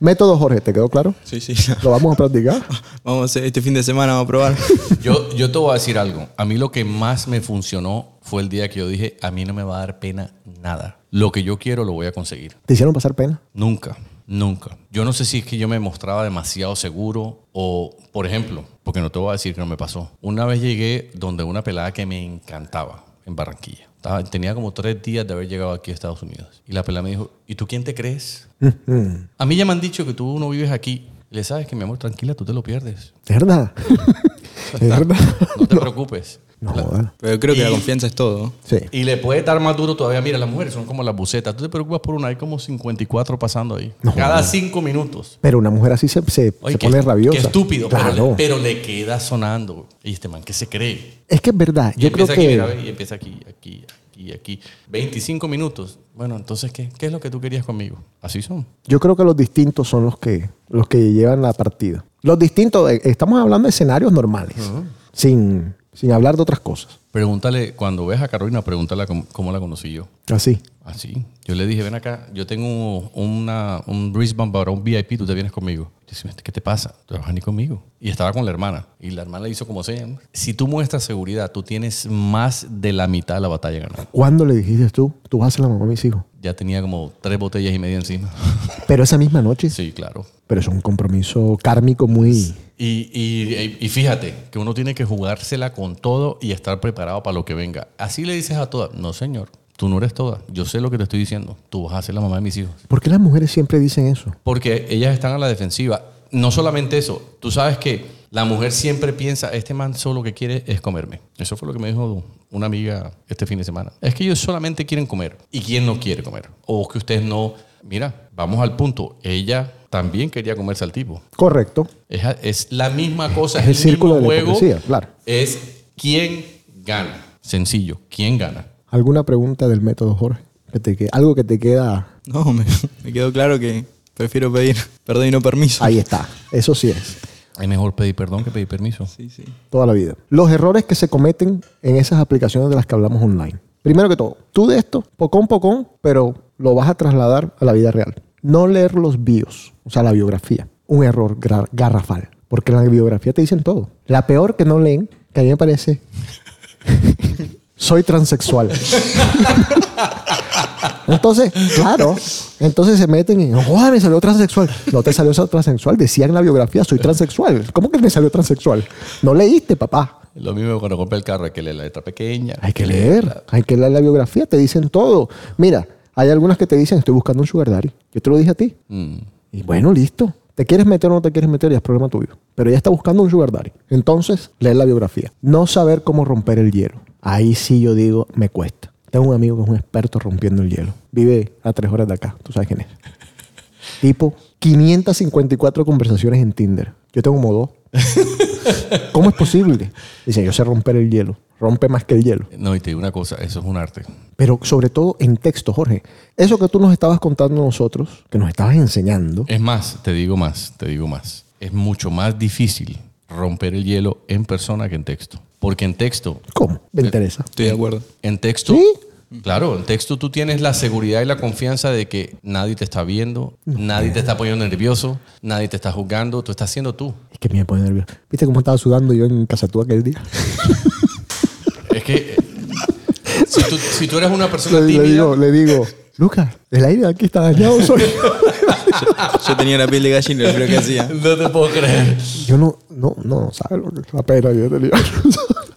Método Jorge, ¿te quedó claro? Sí, sí. Lo vamos a practicar. Vamos a hacer este fin de semana, vamos a probar. Yo, yo te voy a decir algo. A mí lo que más me funcionó fue el día que yo dije, a mí no me va a dar pena nada. Lo que yo quiero lo voy a conseguir. ¿Te hicieron pasar pena? Nunca, nunca. Yo no sé si es que yo me mostraba demasiado seguro o, por ejemplo, porque no te voy a decir que no me pasó. Una vez llegué donde una pelada que me encantaba en Barranquilla. Estaba- tenía como tres días de haber llegado aquí a Estados Unidos. Y la pelada me dijo, ¿y tú quién te crees? a mí ya me han dicho que tú no vives aquí. Y le sabes que, mi amor, tranquila, tú te lo pierdes. ¿Es verdad? ¿Es verdad? No te preocupes. No, La-. Pero creo que la confianza es todo. Sí. Y le puede dar más duro todavía. Mira, las mujeres son como las bucetas. Tú te preocupas por una, hay como 54 pasando ahí. Cada cinco minutos. Pero una mujer así se, se, Oye, se qué- pone rabiosa. Qué estúpido. pero Claro. le- Pero, le queda sonando. Y este man, ¿qué se cree? Es que es verdad. Y Yo creo empieza aquí, que... mira, y empieza aquí, aquí, aquí, aquí. 25 minutos. Bueno, entonces, ¿qué, ¿qué es lo que tú querías conmigo? Así son. Yo creo que los distintos son los que, los que llevan la partida. Los distintos, eh, estamos hablando de escenarios normales, sin, sin hablar de otras cosas. Pregúntale, cuando ves a Carolina, pregúntale cómo, cómo la conocí yo. Así. Así. Yo le dije, ven acá, yo tengo una, un wristband para un VIP, tú te vienes conmigo. Dice, ¿qué te pasa? Vas a venir conmigo. Y estaba con la hermana. Y la hermana le hizo como sea. Si tú muestras seguridad, tú tienes más de la mitad de la batalla ganada. ¿Cuándo le dijiste tú? Tú vas a ser la mamá de mis hijos. Ya tenía como tres botellas y media encima. Pero esa misma noche. Sí, claro. Pero es un compromiso kármico muy... Y, y- y fíjate que uno tiene que jugársela con todo y estar preparado para lo que venga. Así le dices a todas, no señor, tú no eres toda. Yo sé lo que te estoy diciendo. Tú vas a ser la mamá de mis hijos. ¿Por qué las mujeres siempre dicen eso? Porque ellas están a la defensiva. No solamente eso, tú sabes que la mujer siempre piensa, este man solo que quiere es comerme. Eso fue lo que me dijo una amiga este fin de semana. Es que ellos solamente quieren comer. ¿Y quién no quiere comer? O que ustedes no... Mira, vamos al punto. Ella también quería comerse al tipo. Correcto. Es, es la misma cosa, Es el el, círculo mismo de la juego. claro. Es quién gana. Sencillo, ¿quién gana? ¿Alguna pregunta del método, Jorge? Que te que- algo que te queda... No, me, me quedó claro que prefiero pedir perdón y no permiso. Ahí está. Eso sí es. Es mejor pedir perdón que pedir permiso. Sí, sí. Toda la vida. Los errores que se cometen en esas aplicaciones de las que hablamos online. Primero que todo, tú de esto, pocón, pocón, pero lo vas a trasladar a la vida real. No leer los bios, o sea, la biografía. Un error garrafal. Porque en la biografía te dicen todo. La peor que no leen, que a mí me parece, soy transexual. Entonces, claro, entonces se meten en, ¡oh, me salió transexual! No te salió transexual, decía en la biografía, soy transexual. ¿Cómo que me salió transexual? No leíste, papá. Lo mismo cuando compra el carro, hay que leer la letra pequeña. Hay que leer, hay que leer la biografía, te dicen todo. Mira, hay algunas que te dicen, estoy buscando un sugar daddy. Yo te lo dije a ti. Mm. Y bueno, listo. ¿Te quieres meter o no te quieres meter? Ya es problema tuyo. Pero ella está buscando un sugar daddy. Entonces, leer la biografía. No saber cómo romper el hielo. Ahí sí yo digo, me cuesta. Tengo un amigo que es un experto rompiendo el hielo. Vive a tres horas de acá. ¿Tú sabes quién es? Tipo, 554 conversaciones en Tinder. Yo tengo como dos. ¿Cómo es posible? Dice, yo sé romper el hielo. Rompe más que el hielo. No, y te digo una cosa, eso es un arte. Pero sobre todo en texto, Jorge. Eso que tú nos estabas contando a nosotros, que nos estabas enseñando, Es más, te digo más, te digo más. Es mucho más difícil romper el hielo en persona que en texto. Porque en texto, ¿cómo? Me interesa. Estoy de acuerdo. en texto, ¿Sí? claro, en texto tú tienes la seguridad y la confianza de que nadie te está viendo, nadie te está poniendo nervioso, nadie te está juzgando, tú estás siendo tú. Es que me pone nervioso. ¿Viste cómo estaba sudando yo en casa tú aquel día? Es que eh, si tú, si tú eres una persona Le, le tímida, digo, le digo, Lucas, el aire aquí está dañado. Soy. Yo tenía la piel de gallina, pero que hacía. no te puedo creer. yo no, no, no, ¿sabes lo que es la pena que yo tenía?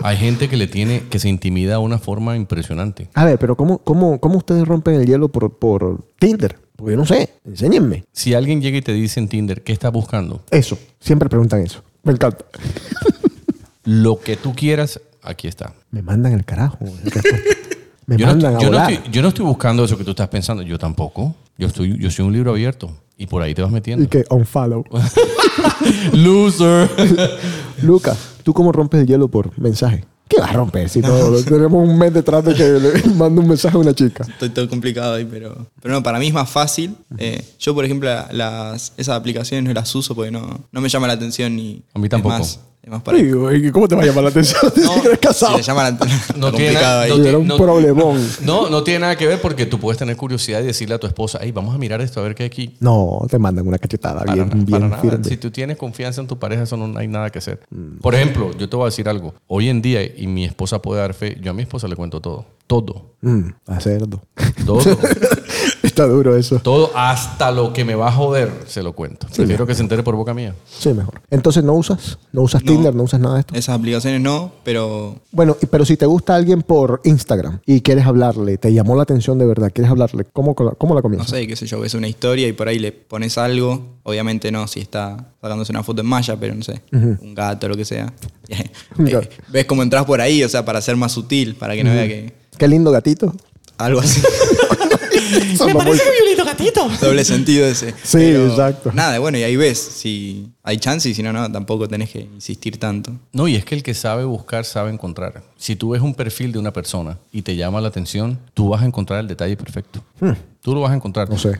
Hay gente que le tiene, que se intimida de una forma impresionante. A ver, pero ¿cómo, cómo, cómo ustedes rompen el hielo por, por Tinder? Porque yo no sé, enséñenme. Si alguien llega y te dice en Tinder, ¿qué estás buscando? Eso, siempre preguntan eso. Me encanta. Lo que tú quieras, aquí está. Me mandan el carajo. Me Yo no, mandan estoy, a yo, no volar. estoy, yo no estoy buscando eso que tú estás pensando. Yo tampoco. Yo, estoy, yo soy un libro abierto. Y por ahí te vas metiendo. Y que unfollow. Loser. Lucas, ¿tú cómo rompes el hielo por mensaje? ¿Qué vas a romper si no, tenemos un mes detrás de que le mando un mensaje a una chica? Estoy todo complicado ahí, pero, pero no, para mí es más fácil. Eh, yo, por ejemplo, las, esas aplicaciones no las uso porque no, no me llama la atención ni. A mí tampoco. Es más, es más para. Digo, ¿y ¿cómo te va a llamar la atención si eres casado? Si le llama la atención. No tiene, nada, no, Era tiene- un no- problemón. no, no tiene nada que ver porque tú puedes tener curiosidad y decirle a tu esposa, hey, vamos a mirar esto a ver qué hay aquí. No, te mandan una cachetada Para, bien, na- bien para nada. Si tú tienes confianza en tu pareja, eso no hay nada que hacer. Mm. Por ejemplo, yo te voy a decir algo. Hoy en día, y mi esposa puede dar fe, yo a mi esposa le cuento todo. Todo. Mm, a cerdo. Todo. Está duro eso. todo. Hasta lo que me va a joder, se lo cuento. Prefiero que se entere por boca mía. Sí, mejor. Entonces, ¿no usas? ¿No usas No. Tinder? ¿No usas nada de esto? Esas aplicaciones no, pero Bueno, y- pero si te gusta alguien por Instagram y quieres hablarle, te llamó la atención de verdad, quieres hablarle, ¿cómo, cómo la no comienzas? sé, qué sé yo, ves una historia y por ahí le pones algo. Obviamente no, si está sacándose una foto en malla, pero no sé, un gato o lo que sea. Eh, ves cómo entras por ahí, o sea, para ser más sutil, para que no vea que. Qué lindo gatito. Algo así. Me parece Doble sentido ese. Sí, exacto. Nada, bueno, y ahí ves si hay chance y si no, no, tampoco tenés que insistir tanto. No, y es que el que sabe buscar sabe encontrar. Si tú ves un perfil de una persona y te llama la atención, tú vas a encontrar el detalle perfecto. Tú lo vas a encontrar. No sé.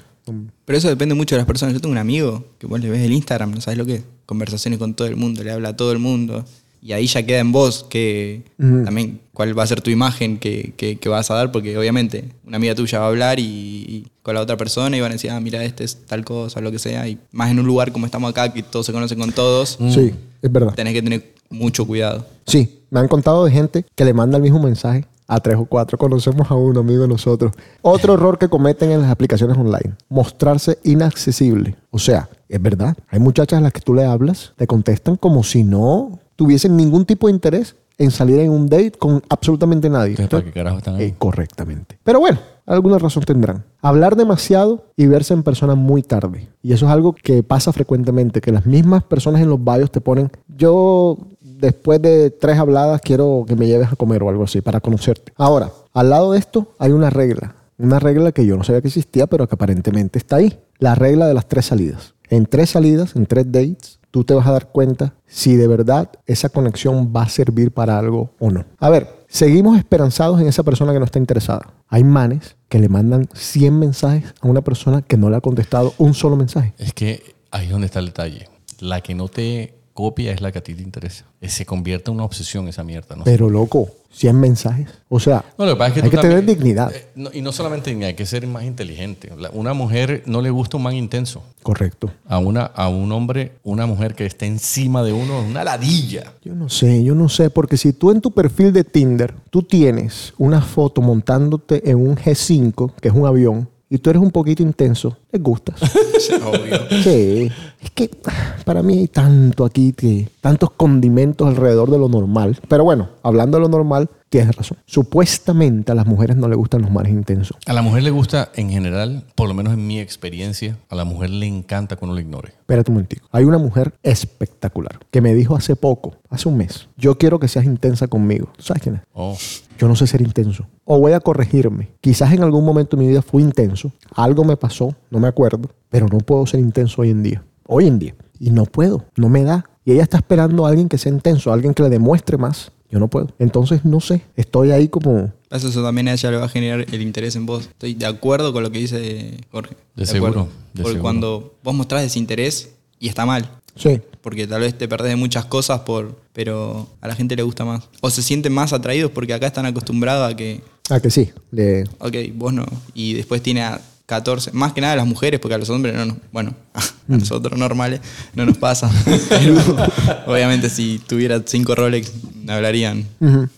Pero eso depende mucho de las personas. Yo tengo un amigo que vos le ves el Instagram, no sabes lo que es. Conversaciones con todo el mundo, le habla a todo el mundo. Y ahí ya queda en vos que también cuál va a ser tu imagen que, que- que vas a dar, porque obviamente una amiga tuya va a hablar y, y con la otra persona y van a decir, ah, mira, este es tal cosa, lo que sea. Y más en un lugar como estamos acá, que todos se conocen con todos, Sí, es verdad. tenés que tener mucho cuidado. Sí, me han contado de gente que le manda el mismo mensaje a tres o cuatro. Conocemos a uno, amigo de nosotros. Otro error que cometen en las aplicaciones online, mostrarse inaccesible. O sea, es verdad, hay muchachas a las que tú le hablas, te contestan como si no tuviesen ningún tipo de interés en salir en un date con absolutamente nadie. Entonces, ¿para qué carajo están ahí? Eh, correctamente. Pero bueno, alguna razón tendrán. Hablar demasiado y verse en persona muy tarde. Y eso es algo que pasa frecuentemente, que las mismas personas en los barrios te ponen, yo después de tres habladas quiero que me lleves a comer o algo así para conocerte. Ahora, al lado de esto hay una regla. Una regla que yo no sabía que existía, pero que aparentemente está ahí. La regla de las tres salidas. En tres salidas, en tres dates, tú te vas a dar cuenta si de verdad esa conexión va a servir para algo o no. A ver, seguimos esperanzados en esa persona que no está interesada. Hay manes que le mandan 100 mensajes a una persona que no le ha contestado un solo mensaje. Es que ahí es donde está el detalle. La que no te copia es la que a ti te interesa. Eh, Se convierte en una obsesión esa mierda. ¿no? Pero loco, 100 mensajes. O sea, No, lo que pasa es que hay que tener dignidad. eh, no, y no solamente dignidad, hay que ser más inteligente. La- Una mujer no le gusta un man intenso. Correcto. A, una, a un hombre, una mujer que esté encima de uno, es una ladilla. Yo no sé, yo no sé, porque si tú en tu perfil de Tinder, tú tienes una foto montándote en un G5, que es un avión, y tú eres un poquito intenso, les gustas. Obvio. Sí, es que para mí hay tanto aquí, que, tantos condimentos alrededor de lo normal. Pero bueno, hablando de lo normal, tienes razón. Supuestamente a las mujeres no les gustan los manes intensos. A la mujer le gusta, en general, por lo menos en mi experiencia, a la mujer le encanta que uno la ignore. Espérate un momentico. Hay una mujer espectacular que me dijo hace poco, hace un mes, yo quiero que seas intensa conmigo. ¿Tú ¿Sabes quién es? Oh, Yo no sé ser intenso. O voy a corregirme. Quizás en algún momento de mi vida fui intenso. Algo me pasó, no me acuerdo. Pero no puedo ser intenso hoy en día. Hoy en día. Y no puedo. No me da. Y ella está esperando a alguien que sea intenso, a alguien que le demuestre más. Yo no puedo. Entonces, no sé. Estoy ahí como... Eso, eso también a ella le va a generar el interés en vos. Estoy de acuerdo con lo que dice Jorge. De acuerdo. seguro, de Porque seguro. cuando vos mostrás desinterés y está mal. Sí. Porque tal vez te perdés de muchas cosas, por, pero a la gente le gusta más. O se sienten más atraídos porque acá están acostumbrados a que, Ah, que sí. Le... ok, vos no. Y después tiene a 14, más que nada a las mujeres, porque a los hombres no nos, bueno, a nosotros normales no nos pasa. Pero obviamente si tuviera 5 Rolex, hablarían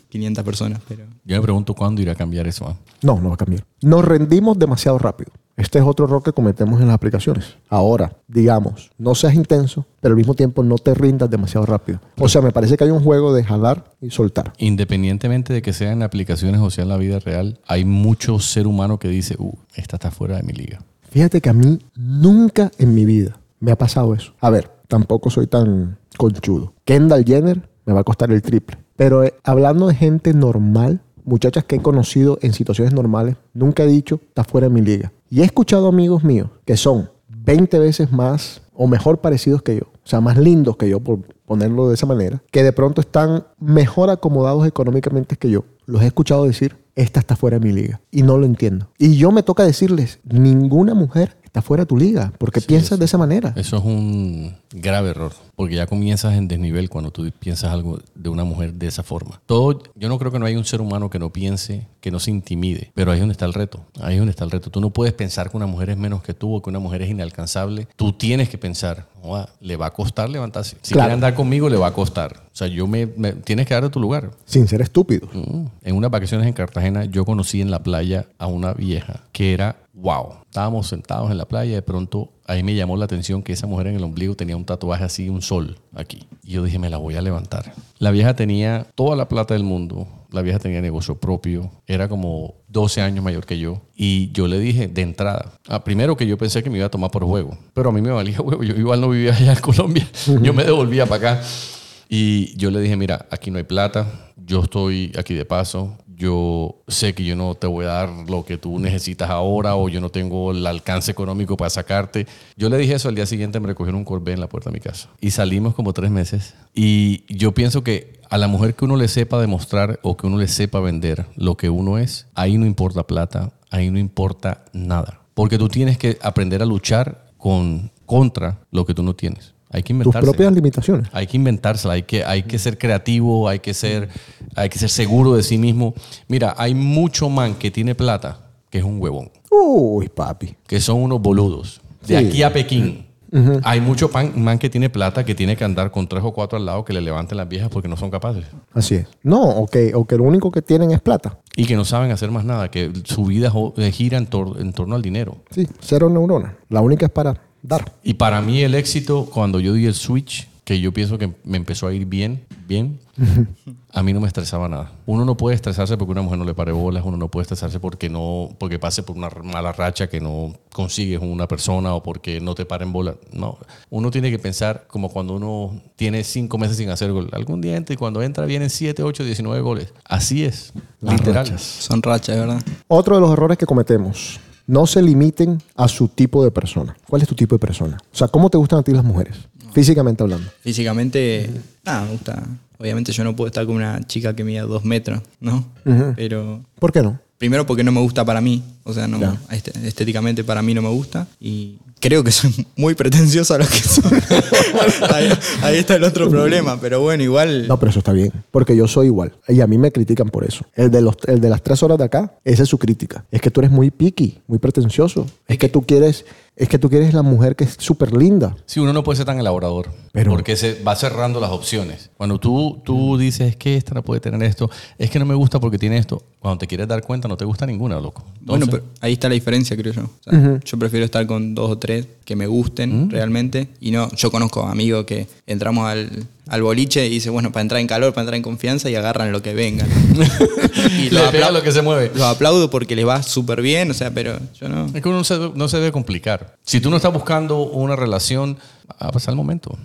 500 personas, pero... yo me pregunto cuándo irá a cambiar eso. ah? No, no va a cambiar. Nos rendimos demasiado rápido. Este es otro error que cometemos en las aplicaciones. Ahora, digamos, no seas intenso, pero al mismo tiempo no te rindas demasiado rápido. O sea, me parece que hay un juego de jalar y soltar. Independientemente de que sea en aplicaciones o sea en la vida real, hay mucho ser humano que dice, uh, esta está fuera de mi liga. Fíjate que a mí nunca en mi vida me ha pasado eso. A ver, tampoco soy tan conchudo. Kendall Jenner me va a costar el triple. Pero eh, hablando de gente normal, muchachas que he conocido en situaciones normales, nunca he dicho, está fuera de mi liga. Y he escuchado amigos míos que son 20 veces más o mejor parecidos que yo, o sea, más lindos que yo, por ponerlo de esa manera, que de pronto están mejor acomodados económicamente que yo. Los he escuchado decir, esta está fuera de mi liga. Y no lo entiendo. Y yo me toca decirles, ninguna mujer está fuera de tu liga, porque piensas de esa manera. Eso es un grave error, porque ya comienzas en desnivel cuando tú piensas algo de una mujer de esa forma. Todo, yo no creo que no hay un ser humano que no piense, que no se intimide, pero ahí es donde está el reto. Ahí es donde está el reto. Tú no puedes pensar que una mujer es menos que tú o que una mujer es inalcanzable. Tú tienes que pensar, "Joda, le va a costar levantarse. Si Claro. quiere andar conmigo, le va a costar. O sea, yo me, me- tienes que dar de tu lugar. Sin ser estúpido. Mm. En unas vacaciones en Cartagena, yo conocí en la playa a una vieja que era wow. Estábamos sentados en la playa y de pronto ahí me llamó la atención que esa mujer en el ombligo tenía un tatuaje así, un sol aquí. Y yo dije, me la voy a levantar. La vieja tenía toda la plata del mundo. La vieja tenía negocio propio. Era como 12 años mayor que yo. Y yo le dije de entrada, ah, primero que yo pensé que me iba a tomar por juego. Pero a mí me valía huevo. Yo igual no vivía allá en Colombia. Yo me devolvía para acá. Y yo le dije, mira, aquí no hay plata, yo estoy aquí de paso, yo sé que yo no te voy a dar lo que tú necesitas ahora o yo no tengo el alcance económico para sacarte. Yo le dije eso, al día siguiente me recogieron un Corvette en la puerta de mi casa. Y salimos como tres meses. Y yo pienso que a la mujer que uno le sepa demostrar o que uno le sepa vender lo que uno es, ahí no importa plata, ahí no importa nada. Porque tú tienes que aprender a luchar con, contra lo que tú no tienes. Hay que Tus inventarse. propias limitaciones. Hay que inventársela, hay que, hay que ser creativo, hay que ser, hay que ser seguro de sí mismo. Mira, hay mucho man que tiene plata que es un huevón, Uy, papi. que son unos boludos. De Sí. aquí a Pekín. Hay mucho pan- man que tiene plata que tiene que andar con tres o cuatro al lado que le levanten las viejas porque no son capaces. Así es. No, o que, o que lo único que tienen es plata. Y que no saben hacer más nada, que su vida eh, gira en, tor- en torno al dinero. Sí, cero neuronas. La única es para dar. Y para mí el éxito, cuando yo di el switch, que yo pienso que me empezó a ir bien, bien, a mí no me estresaba nada. Uno no puede estresarse porque una mujer no le pare bolas, uno no puede estresarse porque no, porque pase por una mala racha que no consigues con una persona o porque no te paren bolas. No, uno tiene que pensar como cuando uno tiene cinco meses sin hacer gol. Algún día entra y cuando entra vienen 7, 8, 19 goles. Así es, Las literal. rachas. Son rachas, ¿verdad? Otro de los errores que cometemos. No se limiten a su tipo de persona. ¿Cuál es tu tipo de persona? O sea, ¿cómo te gustan a ti las mujeres? Físicamente hablando. Físicamente, nada, me gusta. Obviamente yo no puedo estar con una chica que mida dos metros, ¿no? Pero ¿Por qué no? Primero porque no me gusta para mí, o sea, no, este- estéticamente para mí no me gusta y creo que soy muy pretencioso a lo que soy. ahí, ahí está el otro problema, pero bueno, igual... No, pero eso está bien. Porque yo soy igual. Y a mí me critican por eso. El de, los, el de las tres horas de acá, esa es su crítica. Es que tú eres muy picky, muy pretencioso. Es que tú quieres, es que tú quieres la mujer que es súper linda. Sí, uno no puede ser tan elaborador. Pero- porque se va cerrando las opciones. Cuando tú, tú dices es que esta no puede tener esto, es que no me gusta porque tiene esto. Cuando te quieres dar cuenta, no te gusta ninguna, loco. Bueno, pero ahí está la diferencia, creo yo. O sea, Yo prefiero estar con dos o tres que me gusten realmente. Y no, yo conozco amigos que entramos al, al boliche y dice, bueno, para entrar en calor, para entrar en confianza y agarran lo que venga. Y le pega lo que se mueve. Los aplaudo porque les va súper bien, o sea, pero yo no. Es que uno no se, no se debe complicar. Si tú no estás buscando una relación, va a pasar el momento.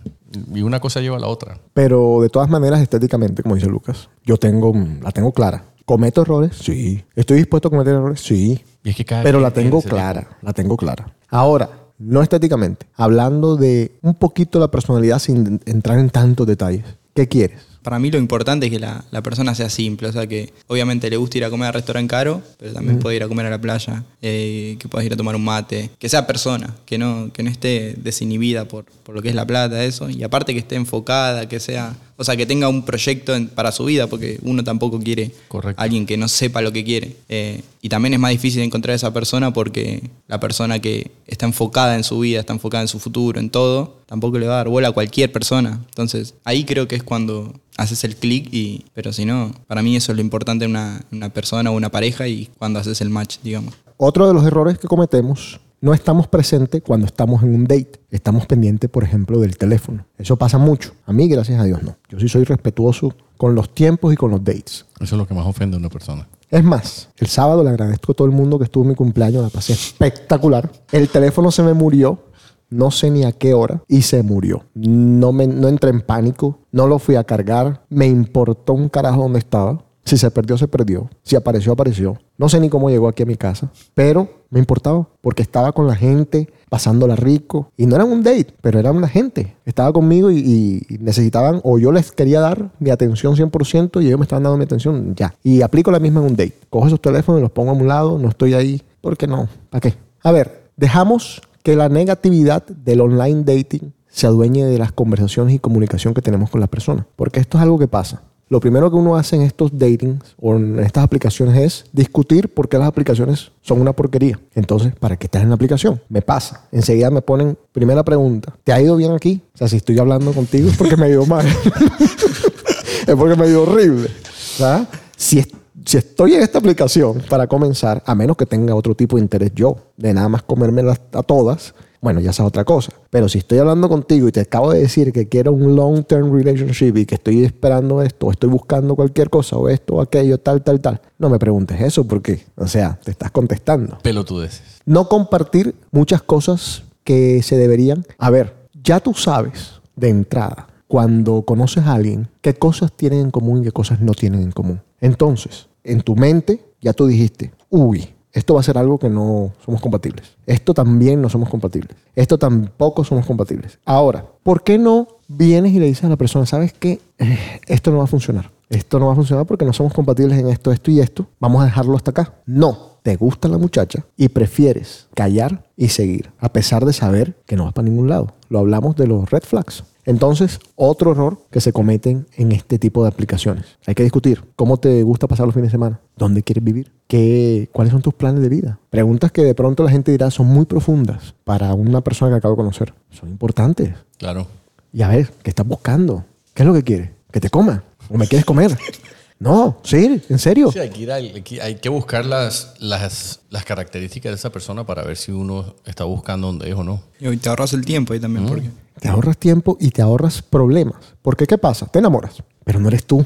Y una cosa lleva a la otra. Pero de todas maneras, estéticamente, como dice Lucas, yo tengo, la tengo clara. ¿Cometo errores? Sí. ¿Estoy dispuesto a cometer errores? Sí. Y es que cada Pero la tengo clara, la tengo clara. Ahora, no estéticamente, hablando de un poquito la personalidad sin entrar en tantos detalles. ¿Qué quieres? Para mí lo importante es que la, la persona sea simple, o sea que obviamente le gusta ir a comer al restaurante caro, pero también puede ir a comer a la playa, eh, que puedas ir a tomar un mate, que sea persona, que no, que no esté desinhibida por, por lo que es la plata, eso, y aparte que esté enfocada, que sea, o sea, que tenga un proyecto en- para su vida, porque uno tampoco quiere Correcto. a alguien que no sepa lo que quiere. Eh, y también es más difícil encontrar a esa persona porque la persona que está enfocada en su vida, está enfocada en su futuro, en todo, tampoco le va a dar bola a cualquier persona. Entonces, ahí creo que es cuando haces el clic y pero si no, para mí eso es lo importante en una, una persona o una pareja y cuando haces el match, digamos. Otro de los errores que cometemos, no estamos presentes cuando estamos en un date. Estamos pendientes, por ejemplo, del teléfono. Eso pasa mucho. A mí, gracias a Dios, no. Yo sí soy respetuoso con los tiempos y con los dates. Eso es lo que más ofende a una persona. Es más, el sábado le agradezco a todo el mundo que estuvo en mi cumpleaños, la pasé espectacular. El teléfono se me murió, no sé ni a qué hora, y se murió. No, me, no entré en pánico, no lo fui a cargar, me importó un carajo dónde estaba. Si se perdió, se perdió. Si apareció, apareció. No sé ni cómo llegó aquí a mi casa, pero me importaba porque estaba con la gente, pasándola rico. Y no era un date, pero era una gente. Estaba conmigo y, y necesitaban, o yo les quería dar mi atención 100% y ellos me estaban dando mi atención ya. Y aplico la misma en un date. Cojo esos teléfonos los pongo a un lado, no estoy ahí. ¿Por qué no? ¿Para qué? A ver, dejamos que la negatividad del online dating se adueñe de las conversaciones y comunicación que tenemos con la persona. Porque esto es algo que pasa. Lo primero que uno hace en estos datings o en estas aplicaciones es discutir por qué las aplicaciones son una porquería. Entonces, ¿para qué estás en la aplicación? Me pasa. Enseguida me ponen, primera pregunta, ¿te ha ido bien aquí? O sea, si estoy hablando contigo es porque me ido mal. es porque me ido horrible. Si, es- si estoy en esta aplicación para comenzar, a menos que tenga otro tipo de interés yo, de nada más comérmelas a todas, bueno, ya es otra cosa. Pero si estoy hablando contigo y te acabo de decir que quiero un long-term relationship y que estoy esperando esto, o estoy buscando cualquier cosa, o esto, o aquello, tal, tal, tal, no me preguntes eso porque, o sea, te estás contestando Pelotudeces. no compartir muchas cosas que se deberían. A ver, ya tú sabes de entrada, cuando conoces a alguien, qué cosas tienen en común y qué cosas no tienen en común. Entonces, en tu mente, ya tú dijiste, uy, esto va a ser algo que no somos compatibles. Esto también no somos compatibles. Esto tampoco somos compatibles. Ahora, ¿por qué no vienes y le dices a la persona, sabes qué? Eh, esto no va a funcionar. Esto no va a funcionar porque no somos compatibles en esto, esto y esto. Vamos a dejarlo hasta acá. No, te gusta la muchacha y prefieres callar y seguir, a pesar de saber que no vas para ningún lado. Lo hablamos de los red flags. Entonces, otro error que se cometen en este tipo de aplicaciones. Hay que discutir cómo te gusta pasar los fines de semana, dónde quieres vivir, ¿Qué, cuáles son tus planes de vida. Preguntas que de pronto la gente dirá son muy profundas para una persona que acabo de conocer. Son importantes. Claro. Y a ver, ¿qué estás buscando? ¿Qué es lo que quieres? ¿Que te coma? ¿O me quieres comer? No, sí, en serio. Sí, hay que, ir al- hay que- hay que buscar las, las, las características de esa persona para ver si uno está buscando donde es o no. Y te ahorras el tiempo ahí también, porque Te ahorras tiempo y te ahorras problemas. Porque ¿qué pasa? Te enamoras, pero no eres tú.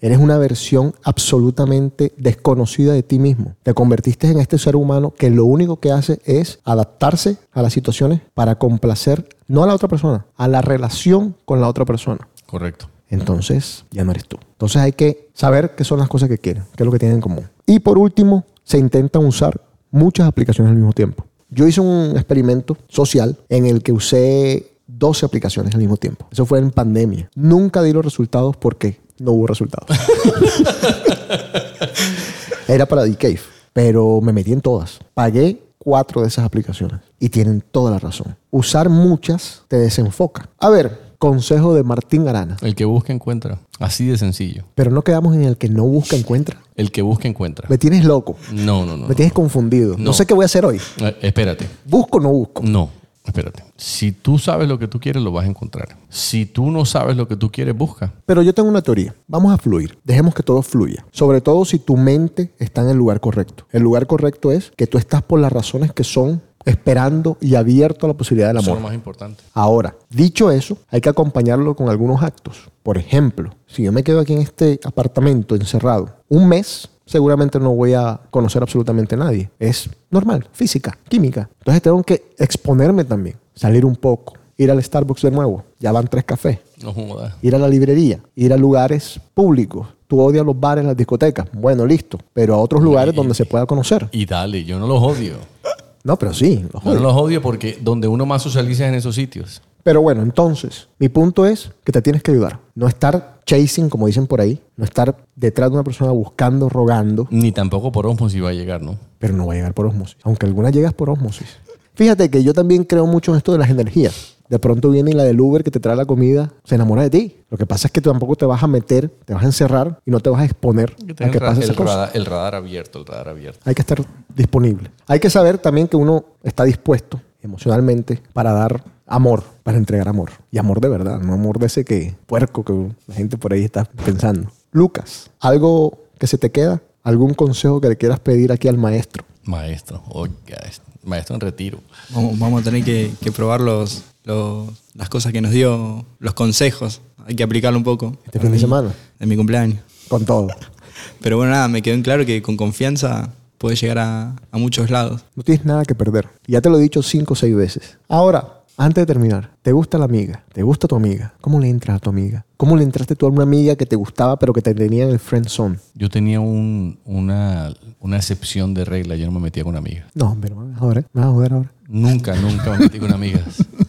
Eres una versión absolutamente desconocida de ti mismo. Te convertiste en este ser humano que lo único que hace es adaptarse a las situaciones para complacer no a la otra persona, a la relación con la otra persona. Correcto. Entonces ya no eres tú. Entonces hay que saber qué son las cosas que quieren, qué es lo que tienen en común. Y por último, se intentan usar muchas aplicaciones al mismo tiempo. Yo hice un experimento social en el que usé 12 aplicaciones al mismo tiempo. Eso fue en pandemia. Nunca di los resultados porque no hubo resultados. Era para Decave, pero me metí en todas. Pagué cuatro de esas aplicaciones y tienen toda la razón. Usar muchas te desenfoca. A ver, consejo de Martín Arana. El que busca encuentra. Así de sencillo. Pero no quedamos en el que no busca encuentra. El que busca encuentra. Me tienes loco. No, no, no. Me tienes confundido. No. No. sé qué voy a hacer hoy. Eh, espérate. ¿Busco o no busco? No, espérate. Si tú sabes lo que tú quieres, lo vas a encontrar. Si tú no sabes lo que tú quieres, busca. Pero yo tengo una teoría. Vamos a fluir. Dejemos que todo fluya. Sobre todo si tu mente está en el lugar correcto. El lugar correcto es que tú estás por las razones que son esperando y abierto a la posibilidad del Eso es amor. lo más importante. Ahora, dicho eso, hay que acompañarlo con algunos actos. Por ejemplo, si yo me quedo aquí en este apartamento encerrado un mes, seguramente no voy a conocer absolutamente a nadie. Es normal, física, química. Entonces tengo que exponerme también, salir un poco, ir al Starbucks de nuevo. Ya van tres cafés. No. Ir a la librería, ir a lugares públicos. Tú odias los bares, las discotecas. Bueno, listo. Pero a otros lugares donde se pueda conocer. Y dale, yo no los odio. No, pero sí. los Yo no odio. los odio porque donde uno más socializa es en esos sitios. Pero bueno, entonces, mi punto es que te tienes que ayudar. No estar chasing, como dicen por ahí. No estar detrás de una persona buscando, rogando. Ni tampoco por osmosis va a llegar, ¿no? Pero no va a llegar por osmosis. Aunque algunas llegas por osmosis. Fíjate que yo también creo mucho en esto de las energías. De pronto viene la del Uber que te trae la comida, se enamora de ti. Lo que pasa es que tú tampoco te vas a meter, te vas a encerrar y no te vas a exponer Que a pase el esa cosa. radar, el radar abierto, el radar abierto. Hay que estar disponible. Hay que saber también que uno está dispuesto emocionalmente para dar amor, para entregar amor. Y amor de verdad, no amor de ese que puerco que la gente por ahí está pensando. Lucas, ¿algo que se te queda? ¿Algún consejo que le quieras pedir aquí al maestro? Maestro, oiga, es- maestro en retiro. Vamos, vamos a tener que, que probar los, los- las cosas que nos dio, los consejos. Hay que aplicarlo un poco. Este fin de semana. En mi cumpleaños. Con todo. Pero bueno, nada, me quedó en claro que con confianza puedes llegar a, a muchos lados. No tienes nada que perder. Ya te lo he dicho cinco o seis veces. Ahora, antes de terminar, ¿te gusta la amiga? ¿Te gusta tu amiga? ¿Cómo le entras a tu amiga? ¿Cómo le entraste tú a una amiga que te gustaba pero que te tenía en el friend zone? Yo tenía un- una, una excepción de regla, yo no me metía con amigas. No, pero me vas a joder, me vas a joder ahora. Nunca, nunca me metí con amigas.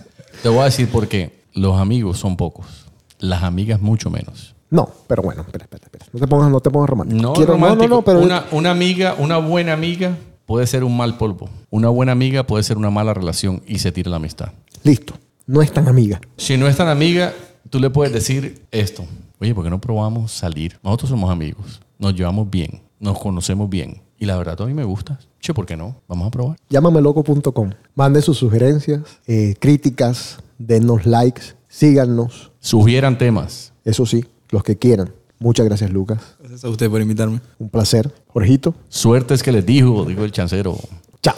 Te voy a decir por qué. Los amigos son pocos. Las amigas mucho menos. No, pero bueno, espera, espera, espera. No te pongas, no te pongas romántico. No, Quiero- romántico. no, no, no, pero una, una amiga, una buena amiga puede ser un mal polvo. Una buena amiga puede ser una mala relación y se tira la amistad. listo. No es tan amiga. Si no es tan amiga, tú le puedes decir esto. Oye, ¿por qué no probamos salir? Nosotros somos amigos. Nos llevamos bien. Nos conocemos bien. Y la verdad, a mí me gustas. Che, ¿por qué no? Vamos a probar. Llámameloco.com. Manden sus sugerencias, eh, críticas, denos likes, síganos. Sugieran temas. Eso sí, los que quieran. Muchas gracias, Lucas. Gracias a usted por invitarme. Un placer. Jorgito, Suerte es que les dijo, dijo el chancero. chao.